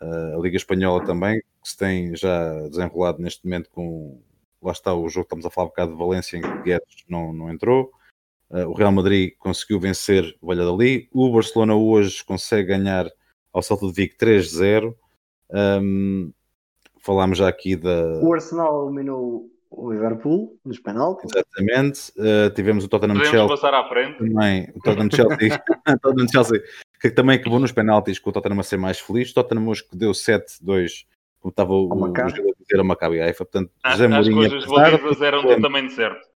[SPEAKER 1] a Liga Espanhola também, que se tem já desenrolado neste momento com. Lá está o jogo que estamos a falar um bocado de Valência, em que Guedes não, não entrou. Uh, o Real Madrid conseguiu vencer o Valladolid. O Barcelona hoje consegue ganhar ao Celta de Vigo 3-0. Um, falámos já aqui da.
[SPEAKER 2] O Arsenal eliminou o Liverpool nos penaltis.
[SPEAKER 1] Exatamente. Uh, tivemos o Tottenham
[SPEAKER 3] Podemos
[SPEAKER 1] Chelsea
[SPEAKER 3] passar à frente.
[SPEAKER 1] também. O Tottenham Chelsea, o Tottenham Chelsea que também acabou nos penaltis com o Tottenham a ser mais feliz. O Tottenham hoje que deu 7-2, como estava o, o,
[SPEAKER 2] Maccabi.
[SPEAKER 1] Gil a dizer ao Maccabi Haifa. Portanto,
[SPEAKER 3] As,
[SPEAKER 1] José
[SPEAKER 3] as
[SPEAKER 1] Mourinho,
[SPEAKER 3] coisas
[SPEAKER 1] dos
[SPEAKER 3] eram do
[SPEAKER 1] problemas,
[SPEAKER 3] tamanho certo.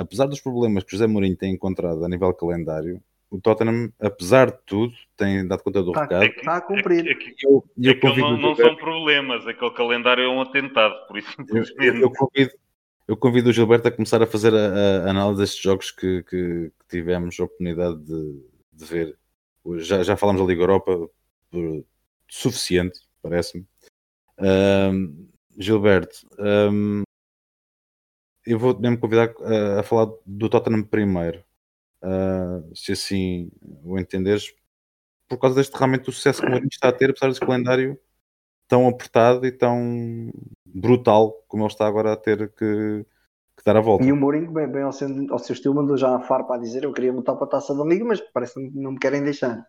[SPEAKER 1] Apesar dos problemas que José Mourinho tem encontrado a nível calendário, o Tottenham, apesar de tudo, tem dado conta do
[SPEAKER 2] Está
[SPEAKER 1] recado.
[SPEAKER 3] É que-
[SPEAKER 2] tá a cumprir.
[SPEAKER 3] é
[SPEAKER 1] eu, eu convido
[SPEAKER 3] não, são problemas, aquele calendário é um atentado, por isso
[SPEAKER 1] Eu, eu- convido, eu convido o Gilberto a começar a fazer a, a análise destes jogos que, que- que tivemos a oportunidade de, de ver. Já, já falámos da Liga Europa por- suficiente, parece-me. Ahm, Gilberto, ahm, eu vou mesmo convidar a, a falar do Tottenham primeiro, Ah, se assim o entenderes, por causa deste realmente do sucesso que o Mourinho está a ter, apesar desse calendário tão apertado e tão brutal como ele está agora a ter que, que dar a volta.
[SPEAKER 2] E o Mourinho, bem, bem ao, seu, ao seu estilo, mandou já a farpa a dizer eu queria lutar para a taça da Liga, mas parece que não me querem deixar.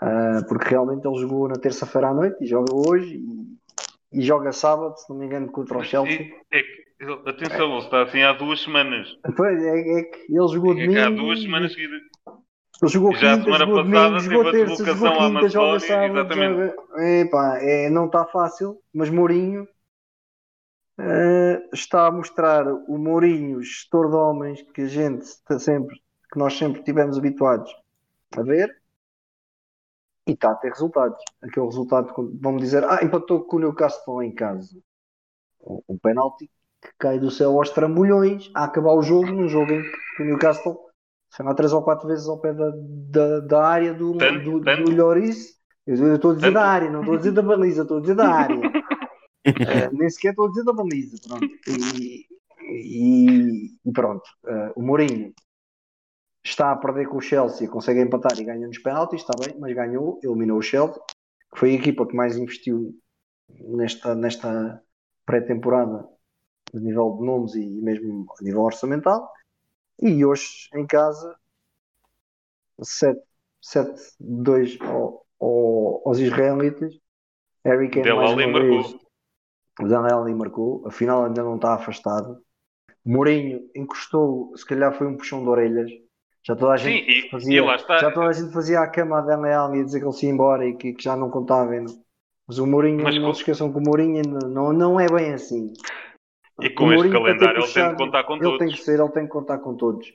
[SPEAKER 2] Ah, porque realmente ele jogou na terça-feira à noite e joga hoje e, e joga sábado, se não me engano, contra o Chelsea.
[SPEAKER 3] É que- atenção, ele está assim há duas semanas.
[SPEAKER 2] Pois, é, é que ele jogou
[SPEAKER 3] É que há duas semanas seguidas.
[SPEAKER 2] ele jogou
[SPEAKER 3] Já a
[SPEAKER 2] quinta,
[SPEAKER 3] semana
[SPEAKER 2] jogou
[SPEAKER 3] passada
[SPEAKER 2] domingo, jogou
[SPEAKER 3] teve a
[SPEAKER 2] terça, jogou quinta, joga sábado,
[SPEAKER 3] exatamente.
[SPEAKER 2] joga... Epá, é, não está fácil, mas Mourinho eh, está a mostrar o Mourinho, gestor de homens que a gente está sempre, que nós sempre tivemos habituados a ver e está a ter resultados. Aquele resultado, vamos dizer, ah, empatou com o Newcastle em casa. O, o penalti que cai do céu aos trambolhões a acabar o jogo, num jogo em que o Newcastle foi lá três ou quatro vezes ao pé da, da, da área do,
[SPEAKER 3] Tanto,
[SPEAKER 2] do,
[SPEAKER 3] tanto.
[SPEAKER 2] do Lloris. Eu estou a dizer
[SPEAKER 3] Tanto.
[SPEAKER 2] da área, não estou a dizer da baliza, estou a dizer da área. Eh, nem sequer estou a dizer da baliza. Pronto. E, e- e pronto, eh, o Mourinho está a perder com o Chelsea, consegue empatar e ganha nos penaltis, está bem, mas ganhou, eliminou o Chelsea, que foi a equipa que mais investiu nesta, nesta pré-temporada a nível de nomes e mesmo a nível orçamental. E hoje em casa 7-2 ao, ao, aos israelitas. Harry Kane
[SPEAKER 3] Del
[SPEAKER 2] mais
[SPEAKER 3] Ali
[SPEAKER 2] uma
[SPEAKER 3] marcou.
[SPEAKER 2] Daniel marcou, afinal ainda não está afastado. Mourinho encostou, se calhar foi um puxão de orelhas. Já toda a
[SPEAKER 3] Sim,
[SPEAKER 2] gente
[SPEAKER 3] e,
[SPEAKER 2] fazia,
[SPEAKER 3] e está.
[SPEAKER 2] já toda a gente fazia a cama a Daniel e dizer que ele se ia embora e que, que já não contava. Mas o Mourinho,
[SPEAKER 3] Mas
[SPEAKER 2] não se esqueçam que o Mourinho não, não é bem assim.
[SPEAKER 3] E com este calendário ele tem que contar com
[SPEAKER 2] Ele tem
[SPEAKER 3] todos.
[SPEAKER 2] que ser, ele tem que contar com todos.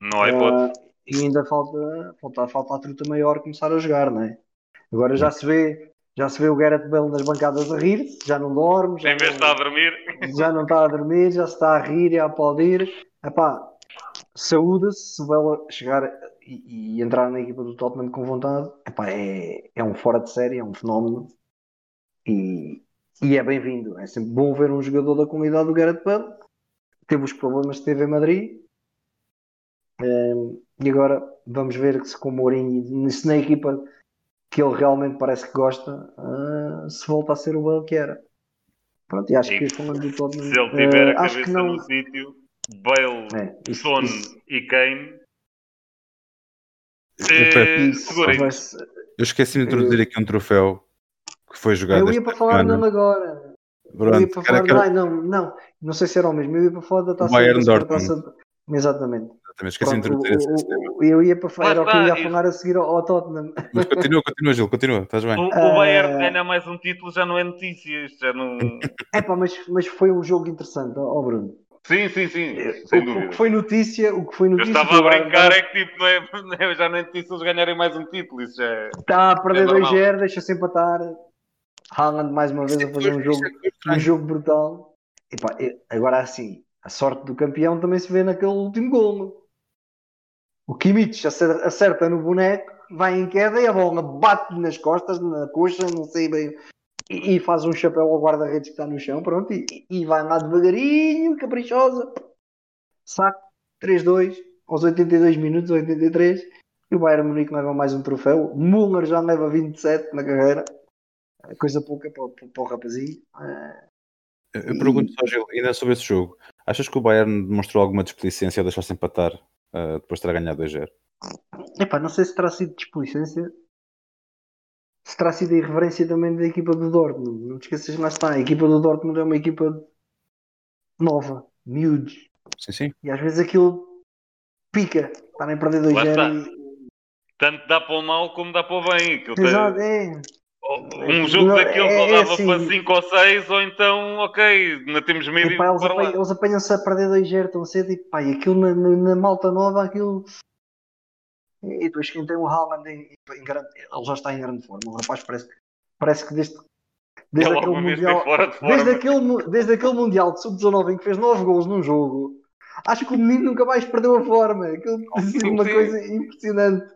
[SPEAKER 3] Não há hipótese.
[SPEAKER 2] Ah, e ainda falta, falta, falta a truta maior começar a jogar, não é? Agora já se vê, já se vê o Gareth Bale nas bancadas a rir, já não dorme, já
[SPEAKER 3] em vez de estar a dormir,
[SPEAKER 2] já não está a dormir, já se está a rir e a aplaudir. Epá, saúde-se se o Bale chegar e, e entrar na equipa do Tottenham com vontade. Epá, é, é um fora de série, é um fenómeno e, e é bem-vindo. É sempre bom ver um jogador da qualidade do Gareth Bale. Teve os problemas que teve em Madrid, e agora vamos ver se com o Mourinho, se na equipa que ele realmente parece que gosta, ah, se volta a ser o Bale que era. Pronto, e acho
[SPEAKER 3] E
[SPEAKER 2] que falando do Tottenham,
[SPEAKER 3] se ele tiver
[SPEAKER 2] ah,
[SPEAKER 3] a
[SPEAKER 2] que
[SPEAKER 3] cabeça
[SPEAKER 2] não.
[SPEAKER 3] no sítio, Bale,
[SPEAKER 2] É, isso,
[SPEAKER 3] Son
[SPEAKER 2] isso,
[SPEAKER 3] e Kane,
[SPEAKER 1] Eu,
[SPEAKER 3] eh,
[SPEAKER 2] isso
[SPEAKER 1] eu esqueci de introduzir aqui um troféu que foi jogado
[SPEAKER 2] Eu ia para falar
[SPEAKER 1] semana.
[SPEAKER 2] nele agora. Eu ia
[SPEAKER 1] Pronto,
[SPEAKER 2] para
[SPEAKER 1] cara,
[SPEAKER 2] falar.
[SPEAKER 1] cara,
[SPEAKER 2] Ai, não, não, não sei se era o mesmo. Eu ia para falar da taça
[SPEAKER 1] Bayern
[SPEAKER 2] da Super
[SPEAKER 1] Dortmund.
[SPEAKER 2] taça, Exatamente.
[SPEAKER 1] Exatamente, esqueci de
[SPEAKER 2] Pronto,
[SPEAKER 1] introduzir esse
[SPEAKER 2] o-
[SPEAKER 1] sistema.
[SPEAKER 2] o- o- eu ia para era o que eu ia falar a seguir ao, ao Tottenham.
[SPEAKER 1] Mas continua, continua, Gil, continua, estás bem.
[SPEAKER 3] O, o
[SPEAKER 2] Ah.
[SPEAKER 3] Bayern ganhar mais um título já não é notícia. Isto já não.
[SPEAKER 2] Epá, mas, mas foi um jogo interessante, ó Bruno.
[SPEAKER 3] Sim, sim, sim.
[SPEAKER 2] O,
[SPEAKER 3] Sem
[SPEAKER 2] o
[SPEAKER 3] dúvida.
[SPEAKER 2] que foi notícia, o que foi
[SPEAKER 3] Eu
[SPEAKER 2] notícia.
[SPEAKER 3] estava
[SPEAKER 2] foi
[SPEAKER 3] a
[SPEAKER 2] o Bayern
[SPEAKER 3] brincar, é que tipo, não é, não é- já nem notícia eles ganharem mais um título. Isso já é.
[SPEAKER 2] Está a perder
[SPEAKER 3] É normal.
[SPEAKER 2] 2-0, deixa-se empatar. Haaland mais uma vez a fazer um jogo, um jogo brutal. E- agora assim, a sorte do campeão também se vê naquele último gol. meu. O Kimmich acer- acerta no boneco, vai em queda e a bola bate nas costas, na coxa, não sei bem. E, e faz um chapéu ao guarda-redes que está no chão, pronto, e, e vai lá devagarinho, caprichosa. Saco, 3-2, aos 82 minutos, 83. E o Bayern Munique leva mais um troféu. Müller já leva 27 na carreira. Coisa pouca para, para, o rapazinho. Ah,
[SPEAKER 1] Eu eu pergunto só, Gil, ainda sobre esse jogo. Achas que o Bayern demonstrou alguma desplicência ao deixar-se empatar uh, depois de ter ganhado 2-0?
[SPEAKER 2] Epá, não sei se terá sido displicência. Se terá sido a irreverência também da equipa do Dortmund. Não te esqueças, lá está. A equipa do Dortmund é uma equipa nova, miúdos.
[SPEAKER 1] Sim, sim.
[SPEAKER 2] E às vezes aquilo pica. Estarem a perder
[SPEAKER 3] Lá
[SPEAKER 2] 2-0
[SPEAKER 3] está.
[SPEAKER 2] e...
[SPEAKER 3] Tanto dá para o mal como dá para o bem.
[SPEAKER 2] Exato, é.
[SPEAKER 3] Um jogo
[SPEAKER 2] Não, é-
[SPEAKER 3] só
[SPEAKER 2] é
[SPEAKER 3] dava
[SPEAKER 2] assim.
[SPEAKER 3] para 5 ou 6, ou então, ok, ainda temos medo
[SPEAKER 2] Epá, eles, apanham, eles apanham-se a perder 2-0 tão cedo e pá, e aquilo na, na- na malta nova, aquilo. E depois quem tem o Haaland em, em grande, ele já está em grande forma. O rapaz parece, que- parece que desde, desde
[SPEAKER 3] Ele
[SPEAKER 2] aquele mundial.
[SPEAKER 3] de.
[SPEAKER 2] Desde aquele, desde aquele Mundial de Sub-19 em que fez 9 gols num jogo, acho que o menino nunca mais perdeu a forma. Aquilo
[SPEAKER 3] sim,
[SPEAKER 2] uma coisa impressionante.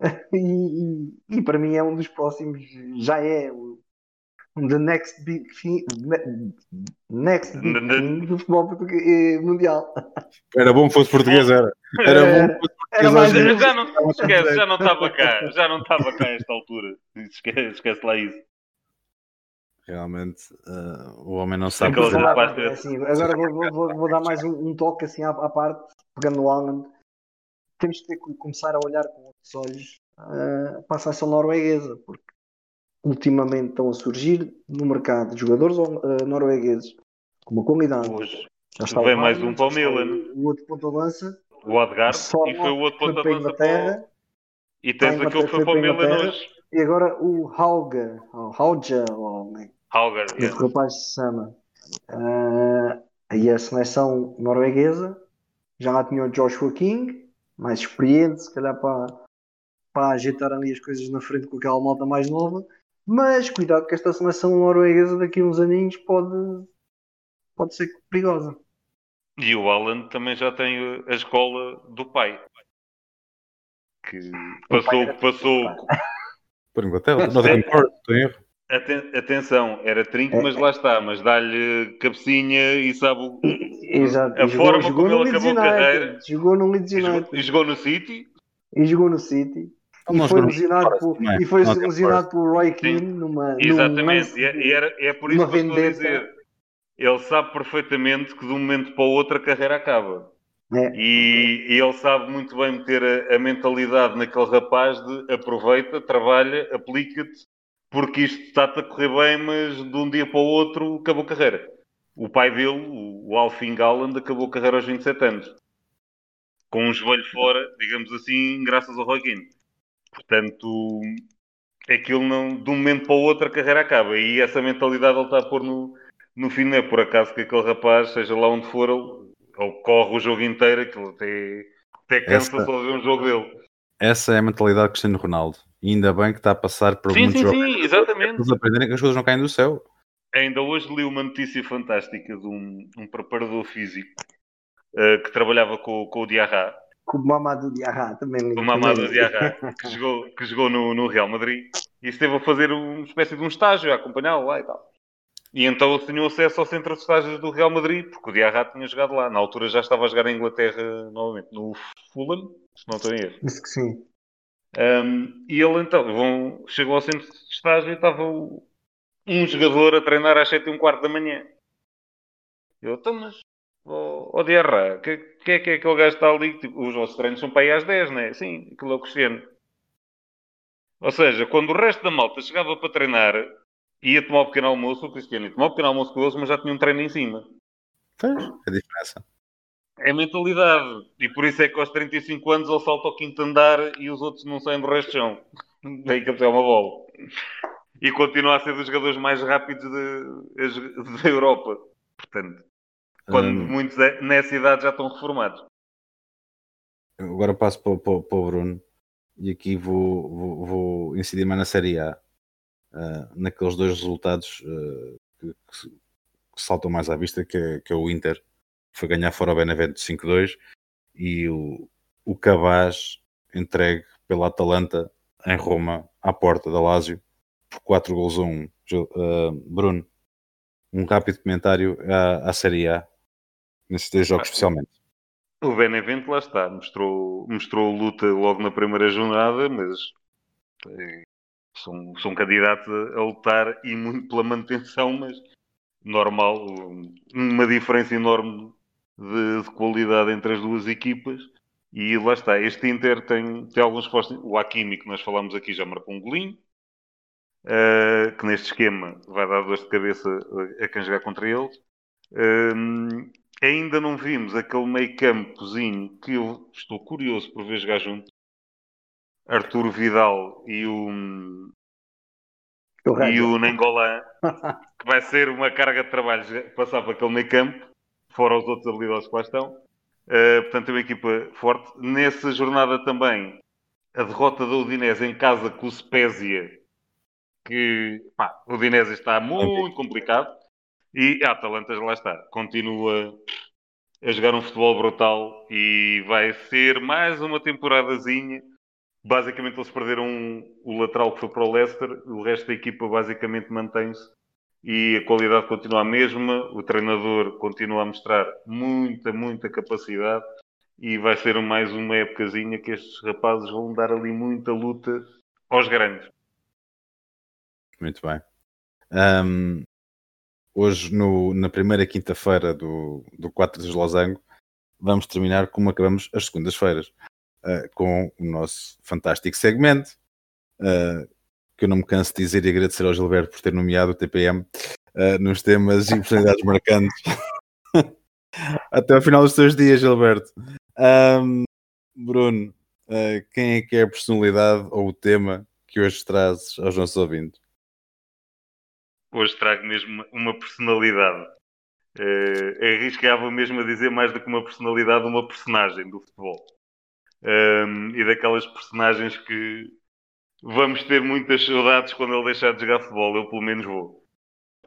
[SPEAKER 2] E, e- e para mim é um dos próximos, já é o um the next big thing, ne- next big thing do futebol português, eh, mundial.
[SPEAKER 1] Era bom que fosse português, era. Era bom que fosse português.
[SPEAKER 2] mais
[SPEAKER 3] Já não, esquece, já não estava cá, já não estava cá a esta altura. Esquece, esquece lá isso.
[SPEAKER 1] Realmente, uh, o homem não sabe fazer
[SPEAKER 2] falar, é assim, agora vou, vou- vou- vou dar mais um, um toque assim à, à parte, pegando o Haaland. Temos que ter que começar a olhar com outros olhos ah, para a seleção norueguesa, porque ultimamente estão a surgir no mercado jogadores ah, noruegueses com uma qualidade.
[SPEAKER 3] Hoje
[SPEAKER 2] Já está o
[SPEAKER 3] vem mais um para o Milan.
[SPEAKER 2] O outro ponta de lança,
[SPEAKER 3] o
[SPEAKER 2] Só
[SPEAKER 3] e foi o outro
[SPEAKER 2] a
[SPEAKER 3] de lança para E tens aquele que foi para o Milan hoje.
[SPEAKER 2] e agora o Hauga, ou Hauja, ou é que
[SPEAKER 3] Hauger, yeah.
[SPEAKER 2] rapaz se chama. Ah, e a seleção norueguesa já lá tinha o Joshua King, mais experiente, se calhar para, para ajeitar ali as coisas na frente com aquela malta mais nova. Mas cuidado que esta seleção norueguesa daqui a uns aninhos pode, pode ser perigosa.
[SPEAKER 3] E o Alan também já tem a escola do pai. Que
[SPEAKER 2] pai
[SPEAKER 3] passou,
[SPEAKER 2] era-
[SPEAKER 3] passou,
[SPEAKER 1] Por Inglaterra, cor, estou em erro.
[SPEAKER 3] Aten- atenção, era trinco,
[SPEAKER 2] É,
[SPEAKER 3] mas lá está, mas dá-lhe cabecinha e sabe o-
[SPEAKER 2] Exato.
[SPEAKER 3] A
[SPEAKER 2] E jogou,
[SPEAKER 3] forma
[SPEAKER 2] jogou
[SPEAKER 3] como ele acabou a carreira.
[SPEAKER 2] Jogou no Leeds
[SPEAKER 3] e jogou,
[SPEAKER 2] United
[SPEAKER 3] e jogou no City.
[SPEAKER 2] e jogou no City.
[SPEAKER 1] Ele
[SPEAKER 2] E
[SPEAKER 1] não
[SPEAKER 2] foi lesionado por,
[SPEAKER 1] também.
[SPEAKER 2] e foi lesionado por Roy Keane numa, num
[SPEAKER 3] Exatamente,
[SPEAKER 2] lance
[SPEAKER 3] e é, e é por isso que eu estou a dizer. Ele sabe perfeitamente que de um momento para o outro a carreira acaba.
[SPEAKER 2] É.
[SPEAKER 3] E, e ele sabe muito bem meter a, a mentalidade naquele rapaz de aproveita, trabalha, aplica-te, porque isto está-te a correr bem, mas de um dia para o outro acabou a carreira. O pai dele, o, Alfin Galland, acabou a carreira aos 27 anos. Com um joelho fora, digamos assim, graças ao Roy Keane. Portanto, aquilo não, de um momento para o outro a carreira acaba. E essa mentalidade ele está a pôr no, no fim, não é por acaso que aquele rapaz, seja lá onde for, ele, ele corre o jogo inteiro, aquilo até, até cansa
[SPEAKER 1] Essa-
[SPEAKER 3] só de ver um jogo dele.
[SPEAKER 1] Essa é a mentalidade de Cristiano Ronaldo. E ainda bem que está a passar por
[SPEAKER 3] Sim,
[SPEAKER 1] muitos
[SPEAKER 3] sim,
[SPEAKER 1] jogos.
[SPEAKER 3] sim, exatamente.
[SPEAKER 1] Eles aprenderem que as coisas não caem do céu.
[SPEAKER 3] Ainda hoje li uma notícia fantástica de um, um preparador físico eh, que trabalhava com, com o Diarra,
[SPEAKER 2] Com o Mamadou Diarra também.
[SPEAKER 3] o Mamadou Diarra, que jogou, que jogou no, no Real Madrid e esteve a fazer uma espécie de um estágio, a acompanhá-lo lá e tal. E então ele tinha acesso ao centro de estágios do Real Madrid, porque o Diarra tinha jogado lá. Na altura já estava a jogar em Inglaterra novamente, no Fulham, se não estou em erro.
[SPEAKER 2] Isso que sim.
[SPEAKER 3] Um, e ele então vão, chegou ao centro de estágio e estava um jogador a treinar às 7 e um quarto da manhã. Eu, então, mas, ó oh, Diarra, que, que é que é aquele gajo que está ali? Tipo, os vossos treinos são para aí às 10, não é? Sim, aquilo é o Cristiano. Ou seja, quando o resto da malta chegava para treinar, ia tomar o pequeno almoço, o Cristiano ia tomar o pequeno almoço com eles, mas já tinha um treino em cima.
[SPEAKER 1] Pois, é a diferença.
[SPEAKER 3] É mentalidade. E por isso é que aos 35 anos ele salta ao quinto andar e os outros não saem do resto do chão. Daí que é uma bola. E continua a ser dos jogadores mais rápidos da Europa. Portanto, quando um... muitos nessa idade já estão reformados.
[SPEAKER 1] Agora passo para, para, para o Bruno e aqui vou, vou, vou, incidir mais na Série A, uh, naqueles dois resultados uh, que, que, saltam mais à vista, que é, que é o Inter, que foi ganhar fora o Benevento 5-2, e o, o Cabaz entregue pela Atalanta em Roma, à porta da Lazio, por 4 gols a 1. Uh, Bruno, um rápido comentário à, à Série A, nesses dois jogos especialmente.
[SPEAKER 3] O Benevento lá está, mostrou, mostrou luta logo na primeira jornada, mas eh, são, são candidatos a lutar e muito pela manutenção, mas normal, uma diferença enorme de, de, qualidade entre as duas equipas. E lá está, este Inter tem, tem alguns postos. O Hakimi, que nós falamos aqui, já marcou um golinho, uh, que neste esquema vai dar dor de cabeça a, a quem jogar contra eles. Uh, ainda não vimos aquele meio campozinho que eu estou curioso por ver jogar junto. Arturo Vidal e o, o e o Nengolan, que vai ser uma carga de trabalho passar para aquele meio campo, fora os outros habilidosos que lá estão. Uh, portanto, é uma equipa forte. Nessa jornada também, a derrota da Udinese em casa com o Spezia, que pá, o Udinese está muito complicado. E a Atalanta lá está, continua a jogar um futebol brutal e vai ser mais uma temporadazinha. Basicamente eles perderam o lateral que foi para o Leicester, o resto da equipa basicamente mantém-se e a qualidade continua a mesma, o treinador continua a mostrar muita, muita capacidade e vai ser mais uma épocazinha que estes rapazes vão dar ali muita luta aos grandes.
[SPEAKER 1] Muito bem. Um, hoje, no, na primeira quinta-feira do, do 4 de Losango, vamos terminar como acabamos as segundas-feiras, uh, com o nosso fantástico segmento, uh, que eu não me canso de dizer e agradecer ao Gilberto por ter nomeado o TPM uh, ah, nos temas e personalidades marcantes. Até ao final dos teus dias, Gilberto. Um, Bruno, quem é que é a personalidade ou o tema que hoje trazes aos nossos ouvintes?
[SPEAKER 3] Hoje trago mesmo uma personalidade. Uh, arriscava mesmo a dizer mais do que uma personalidade, uma personagem do futebol. Um, e daquelas personagens que vamos ter muitas saudades quando ele deixar de jogar futebol. Eu, pelo menos, vou.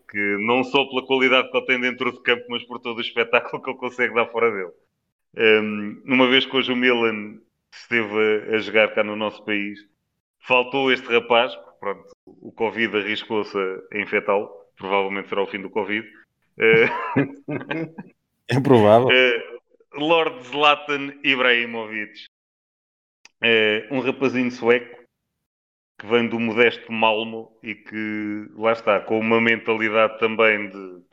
[SPEAKER 3] Que não só pela qualidade que ele tem dentro de campo, mas por todo o espetáculo que ele consegue dar fora dele. Um, uma vez que hoje o Milan esteve a, a jogar cá no nosso país, faltou este rapaz, pronto, o Covid arriscou-se a infectá-lo, provavelmente será o fim do Covid.
[SPEAKER 1] é provável.
[SPEAKER 3] Uh, Lord Zlatan Ibrahimovic, uh, um rapazinho sueco que vem do modesto Malmo e que, lá está, com uma mentalidade também de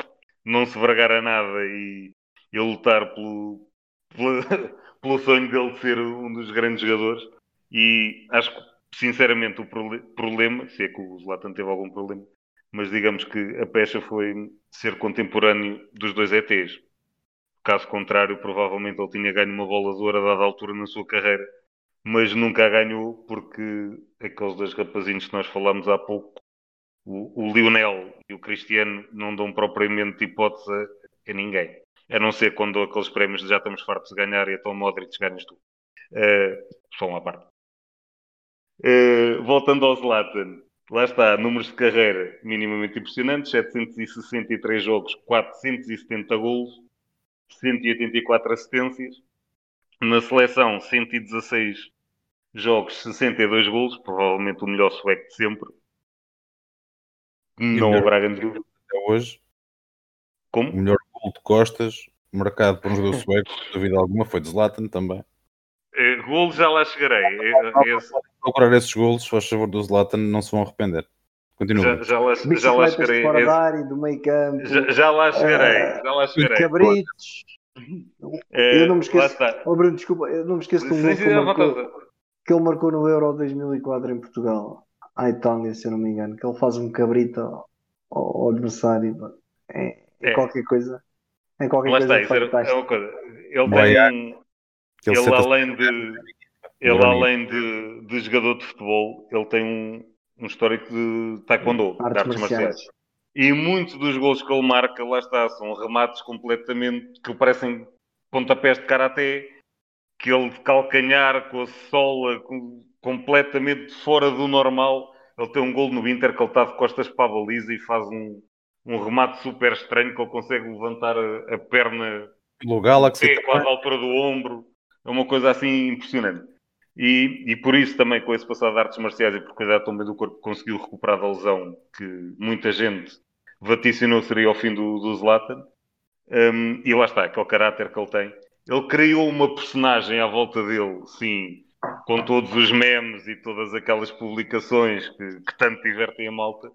[SPEAKER 3] não se vergar a nada e, e lutar pelo, pelo, pelo sonho dele de ser um dos grandes jogadores. E acho que sinceramente, o problema, se é que o Zlatan teve algum problema, mas digamos que a pecha foi ser contemporâneo dos dois ETs. Caso contrário, provavelmente ele tinha ganho uma bola de ouro a dada altura na sua carreira, mas nunca a ganhou porque aqueles dois rapazinhos que nós falámos há pouco, o, o Lionel e o Cristiano, não dão propriamente hipótese a, a ninguém. A não ser quando aqueles prémios já estamos fartos de ganhar e então Modric ganhas tu. Uh, só uma parte. Uh, voltando ao Zlatan, lá está, números de carreira minimamente impressionantes: 763 jogos, 470 golos, 184 assistências. Na seleção, 116 jogos, 62 golos, provavelmente o melhor sueco de sempre. Não haverá grande dúvida.
[SPEAKER 1] Até hoje,
[SPEAKER 3] como?
[SPEAKER 1] O melhor gol de Costas, marcado por um jogador sueco, dúvida alguma, foi de Zlatan também.
[SPEAKER 3] Uh, golos já lá chegarei.
[SPEAKER 1] Uh, esse procurar esses golos, se faz favor do Zlatan, não se vão arrepender. Continua.
[SPEAKER 3] Já, já, lá, já lá chegarei.
[SPEAKER 2] Fora esse... do meio campo.
[SPEAKER 3] Já, já lá chegarei. Uh, já lá chegarei.
[SPEAKER 2] Cabritos. É, eu não me esqueço. Oh, Bruno, desculpa, eu não me esqueço de um gol que, ele marcou, que ele marcou no Euro 2004 em Portugal. A Itália, se eu não me engano, que ele faz um cabrito ao, ao adversário. É, é, qualquer coisa. É qualquer
[SPEAKER 3] Lá
[SPEAKER 2] coisa
[SPEAKER 3] está, é uma coisa. Ele
[SPEAKER 1] Boia.
[SPEAKER 3] tem um.
[SPEAKER 1] Ele
[SPEAKER 3] Ele, além de, ele, além de, de jogador de futebol, ele tem um, um histórico de taekwondo, de
[SPEAKER 2] Artes
[SPEAKER 3] artes marciais.
[SPEAKER 2] marciais.
[SPEAKER 3] E muitos dos gols que ele marca, lá está, são remates completamente que parecem pontapés de karaté, que ele de calcanhar com a sola com- completamente fora do normal. Ele tem um gol no Inter que ele está de costas para a baliza e faz um, um remate super estranho que ele consegue levantar a, a perna
[SPEAKER 1] Pelo Galaxy.
[SPEAKER 3] pé quase à altura do ombro. É uma coisa assim impressionante. E, e por isso também, com esse passado de artes marciais e por cuidar também do corpo, conseguiu recuperar da lesão que muita gente vaticinou seria ao fim do, do Zlatan. Um, e lá está, aquele caráter que ele tem. Ele criou uma personagem à volta dele, sim, com todos os memes e todas aquelas publicações que, que tanto divertem a malta.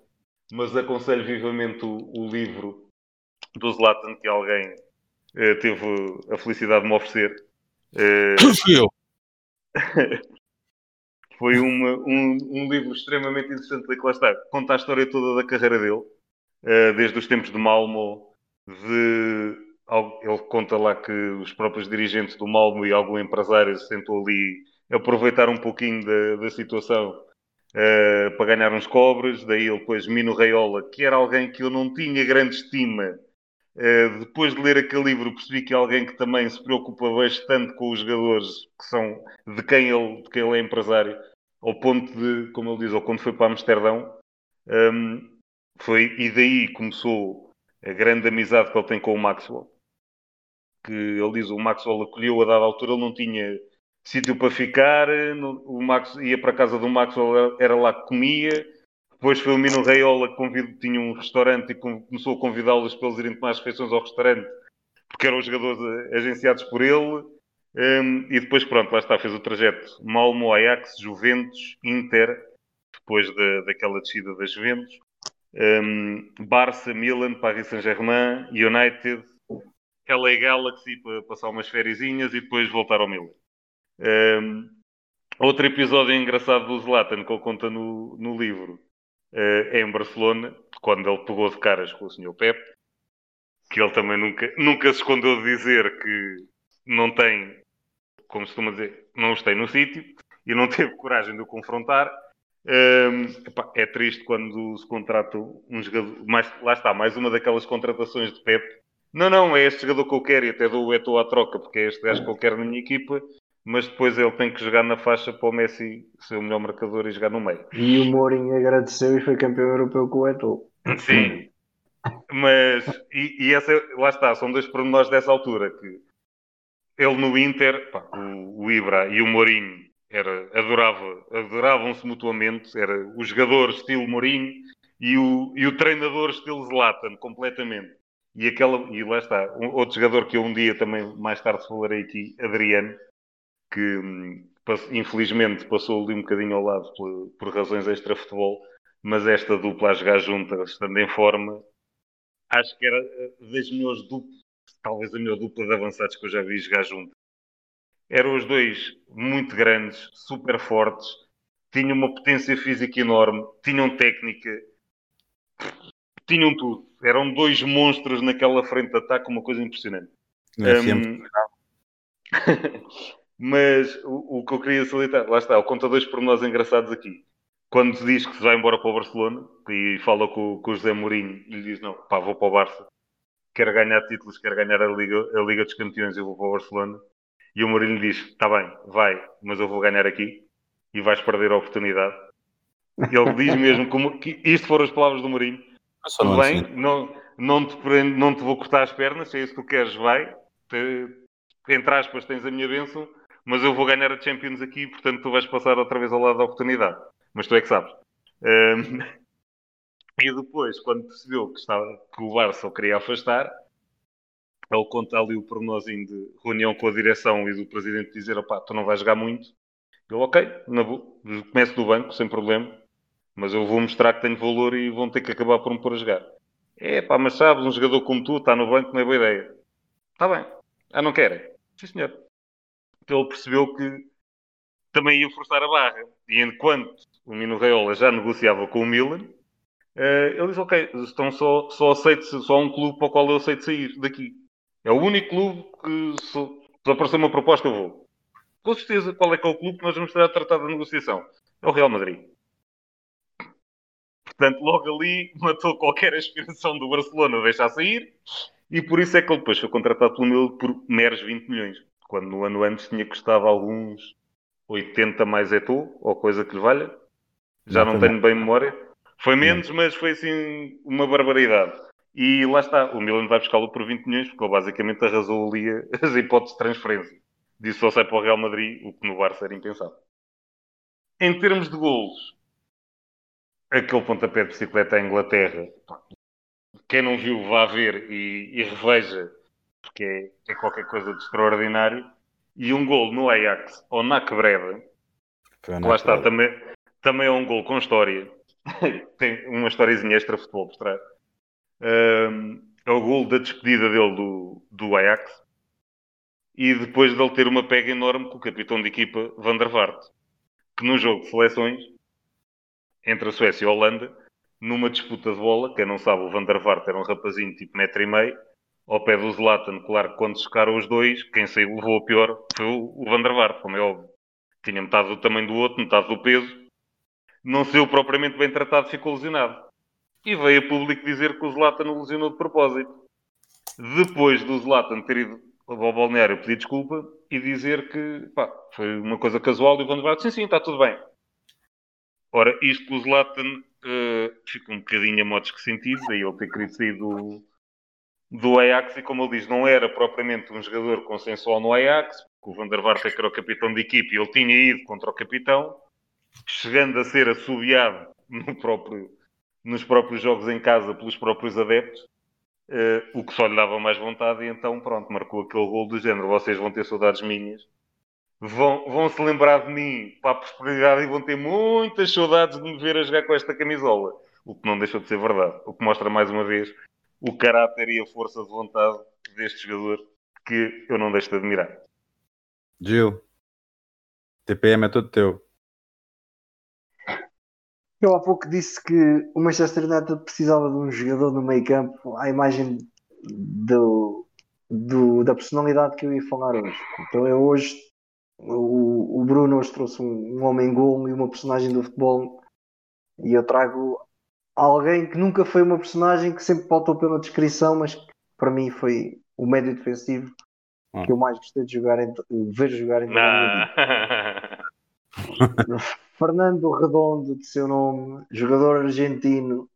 [SPEAKER 3] Mas aconselho vivamente o, o livro do Zlatan que alguém eh, teve a felicidade de me oferecer.
[SPEAKER 1] Eu.
[SPEAKER 3] foi uma- um, um livro extremamente interessante, que lá está, conta a história toda da carreira dele, eh, desde os tempos de Malmo, de, ele conta lá que os próprios dirigentes do Malmo e algum empresário se sentou ali aproveitar um pouquinho da, da situação eh, para ganhar uns cobres, daí ele depois Mino Raiola, que era alguém que eu não tinha grande estima, Uh, depois de ler aquele livro percebi que é alguém que também se preocupa bastante com os jogadores que são de quem ele, de quem ele é empresário, ao ponto de, como ele diz, ou quando foi para Amsterdão, um, foi, e daí começou a grande amizade que ele tem com o Maxwell. Que ele diz, o Maxwell acolheu a dada altura, ele não tinha sítio para ficar, não- o Max ia para a casa do Maxwell, era lá que comia, depois foi o Mino Raiola que convid- tinha um restaurante e com- começou a convidá-los para eles irem tomar as refeições ao restaurante, porque eram os jogadores eh, agenciados por ele. Um, e depois, pronto, lá está, fez o trajeto Malmo, Ajax, Juventus, Inter, depois da, daquela descida das Juventus, um, Barça, Milan, Paris Saint-Germain, United, LA Galaxy para passar umas fériasinhas e depois voltar ao Milan. Um, outro episódio engraçado do Zlatan que ele conta no, no livro em Barcelona, quando ele pegou de caras com o Sr. Pep, que ele também nunca, nunca se escondeu de dizer que não tem, como se costuma dizer, não os tem no sítio e não teve coragem de o confrontar. Epá, é triste quando se contrata um jogador, mais, lá está, mais uma daquelas contratações de Pep. Não, não, é este jogador que eu quero e até dou o Eto'o à troca, porque é este gajo que eu quero na minha equipa, mas depois ele tem que jogar na faixa para o Messi ser o melhor marcador e jogar no meio.
[SPEAKER 2] E o Mourinho agradeceu e foi campeão europeu com o Eto'o.
[SPEAKER 3] Sim. Mas, e, e essa, lá está, são dois pormenores dessa altura que ele no Inter, pá, o, o Ibra e o Mourinho era, adorava, adoravam-se mutuamente, era o jogador estilo Mourinho e o, e o treinador estilo Zlatan, completamente. E, aquela, e lá está, um- outro jogador que eu um dia também mais tarde falarei aqui, Adriano, que infelizmente passou ali um bocadinho ao lado por, por razões extra-futebol, mas esta dupla a jogar junta, estando em forma, acho que era eh, das melhores duplas, talvez a melhor dupla de avançados que eu já vi jogar junto. Eram os dois muito grandes, super fortes, tinham uma potência física enorme, tinham técnica, tinham tudo. Eram dois monstros naquela frente de ataque, uma coisa impressionante.
[SPEAKER 1] FM.
[SPEAKER 3] Hum, mas o, o que eu queria salientar, lá está, ele conta dois pormenores engraçados aqui. Quando diz que se vai embora para o Barcelona e fala com, com o José Mourinho e lhe diz: Não, pá, vou para o Barça, quero ganhar títulos, quero ganhar a Liga, a Liga dos Campeões, eu vou para o Barcelona. E o Mourinho lhe diz: Está bem, vai, mas eu vou ganhar aqui e vais perder a oportunidade. Ele diz mesmo como, que isto foram as palavras do Mourinho. Tudo
[SPEAKER 1] não
[SPEAKER 3] bem,
[SPEAKER 1] assim.
[SPEAKER 3] não, não, te prendo- não te vou cortar as pernas, se é isso que tu queres, vai. Te, entre aspas, tens a minha bênção, mas eu vou ganhar a Champions aqui, portanto tu vais passar outra vez ao lado da oportunidade. Mas tu é que sabes. Ahm, e depois, quando percebeu que, estava, que o Barça o queria afastar, ele conta ali o pormenorzinho de reunião com a direção e do presidente dizer: opá, tu não vais jogar muito. Ele, ok, na começo do banco, sem problema, mas eu vou mostrar que tenho valor e vão ter que acabar por me pôr a jogar. É pá, mas sabes, um jogador como tu está no banco, não é boa ideia. Está bem. Ah, não querem? Sim, senhor. Ele percebeu que também ia forçar a barra. E enquanto o Mino Raiola já negociava com o Milan, eh, ele disse, ok, estão só, só, aceito, só há um clube para o qual eu aceito sair daqui. É o único clube que se, se aparecer uma proposta eu vou. Com certeza, qual é que é o clube que nós vamos estar a tratar da negociação? É o Real Madrid. Portanto, logo ali matou qualquer aspiração do Barcelona a deixar sair e por isso é que ele depois foi contratado pelo meu por meros 20 milhões. Quando no ano antes tinha custado alguns 80 mais Eto'o, ou coisa que lhe valha. Já não, não tenho bem memória. Foi menos, mas foi assim uma barbaridade. E lá está, o Milan vai buscá-lo por 20 milhões, porque ele basicamente arrasou ali as hipóteses de transferência. Disse só sai para o Real Madrid, o que no Barça era impensável. Em termos de golos, aquele pontapé de bicicleta à Inglaterra, quem não viu, vá ver e, e reveja, porque é, é, qualquer coisa de extraordinário. E um gol no Ajax, ou na quebrada, lá está, também, também é um gol com história. Tem uma historiazinha extra futebol por trás. Um, é o gol da despedida dele do, do Ajax. E depois de ele ter uma pega enorme com o capitão de equipa, Van der Vaart. Que num jogo de seleções, entre a Suécia e a Holanda, numa disputa de bola, quem não sabe, o Van der Vaart era um rapazinho tipo metro e meio, ao pé do Zlatan, claro que quando chocaram os dois, quem saiu levou a pior foi o, Van der Vaart, como é óbvio. Tinha metade do tamanho do outro, metade do peso. Não saiu propriamente bem tratado, ficou lesionado. E veio a público dizer que o Zlatan o lesionou de propósito. Depois do Zlatan ter ido ao balneário pedir desculpa e dizer que pá, foi uma coisa casual e o Van der Vaart, sim, sim, está tudo bem. Ora, isto com o Zlatan uh, fica um bocadinho a modos que sentido, daí ele ter querido sair do, do Ajax e como ele diz, não era propriamente um jogador consensual no Ajax, porque o Van der Vaart é era o capitão de equipe e ele tinha ido contra o capitão, chegando a ser assobiado no próprio, nos próprios jogos em casa pelos próprios adeptos, uh, o que só lhe dava mais vontade e então pronto, marcou aquele gol do género, vocês vão ter saudades minhas vão, vão se lembrar de mim para a prosperidade e vão ter muitas saudades de me ver a jogar com esta camisola. O que não deixa de ser verdade. O que mostra mais uma vez o caráter e a força de vontade deste jogador que eu não deixo de admirar.
[SPEAKER 1] Gil, TPM é todo teu.
[SPEAKER 2] Eu há pouco disse que o Manchester United precisava de um jogador no meio campo à imagem do, do, da personalidade que eu ia falar hoje. Então eu hoje o, o Bruno hoje trouxe um, um homem gol e uma personagem do futebol e eu trago alguém que nunca foi uma personagem que sempre faltou pela descrição, mas que para mim foi o médio defensivo ah. que eu mais gostei de jogar em, ver jogar em Fernando Redondo, de seu nome, jogador argentino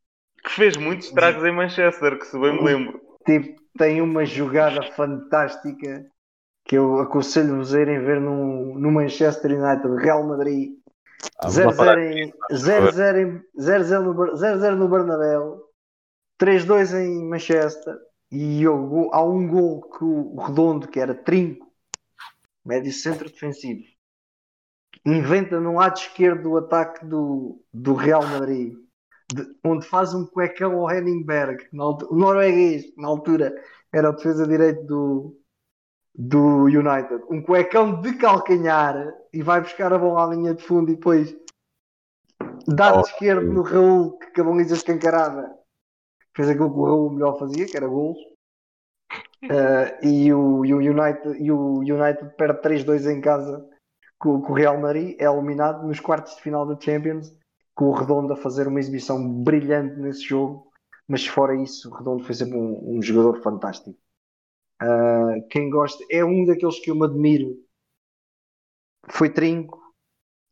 [SPEAKER 3] que fez muitos estragos em Manchester, que se bem me lembro.
[SPEAKER 2] Tipo, tem uma jogada fantástica que eu aconselho-vos a irem ver no, no Manchester United, Real Madrid, 0-0 ah, no Bernabéu, 3-2 em Manchester, e eu, há um gol que o Redondo, que era trinco, médio centro defensivo, inventa no lado esquerdo do ataque do, do Real Madrid, de, onde faz um cuecão ao Henningberg, o norueguês, na altura era o defesa direito do, do United, um cuecão de calcanhar e vai buscar a bola à linha de fundo e depois dá de oh, esquerdo no Raul que a baliza escancarada fez aquilo que o Raul melhor fazia, que era gols. Uh, e, o, e, o, United, e o United perde 3-2 em casa com, com, o Real Madrid, é eliminado nos quartos de final da Champions, com o Redondo a fazer uma exibição brilhante nesse jogo, mas fora isso, o Redondo foi sempre um, um jogador fantástico. Uh, quem gosta é um daqueles que eu me admiro. Foi trinco,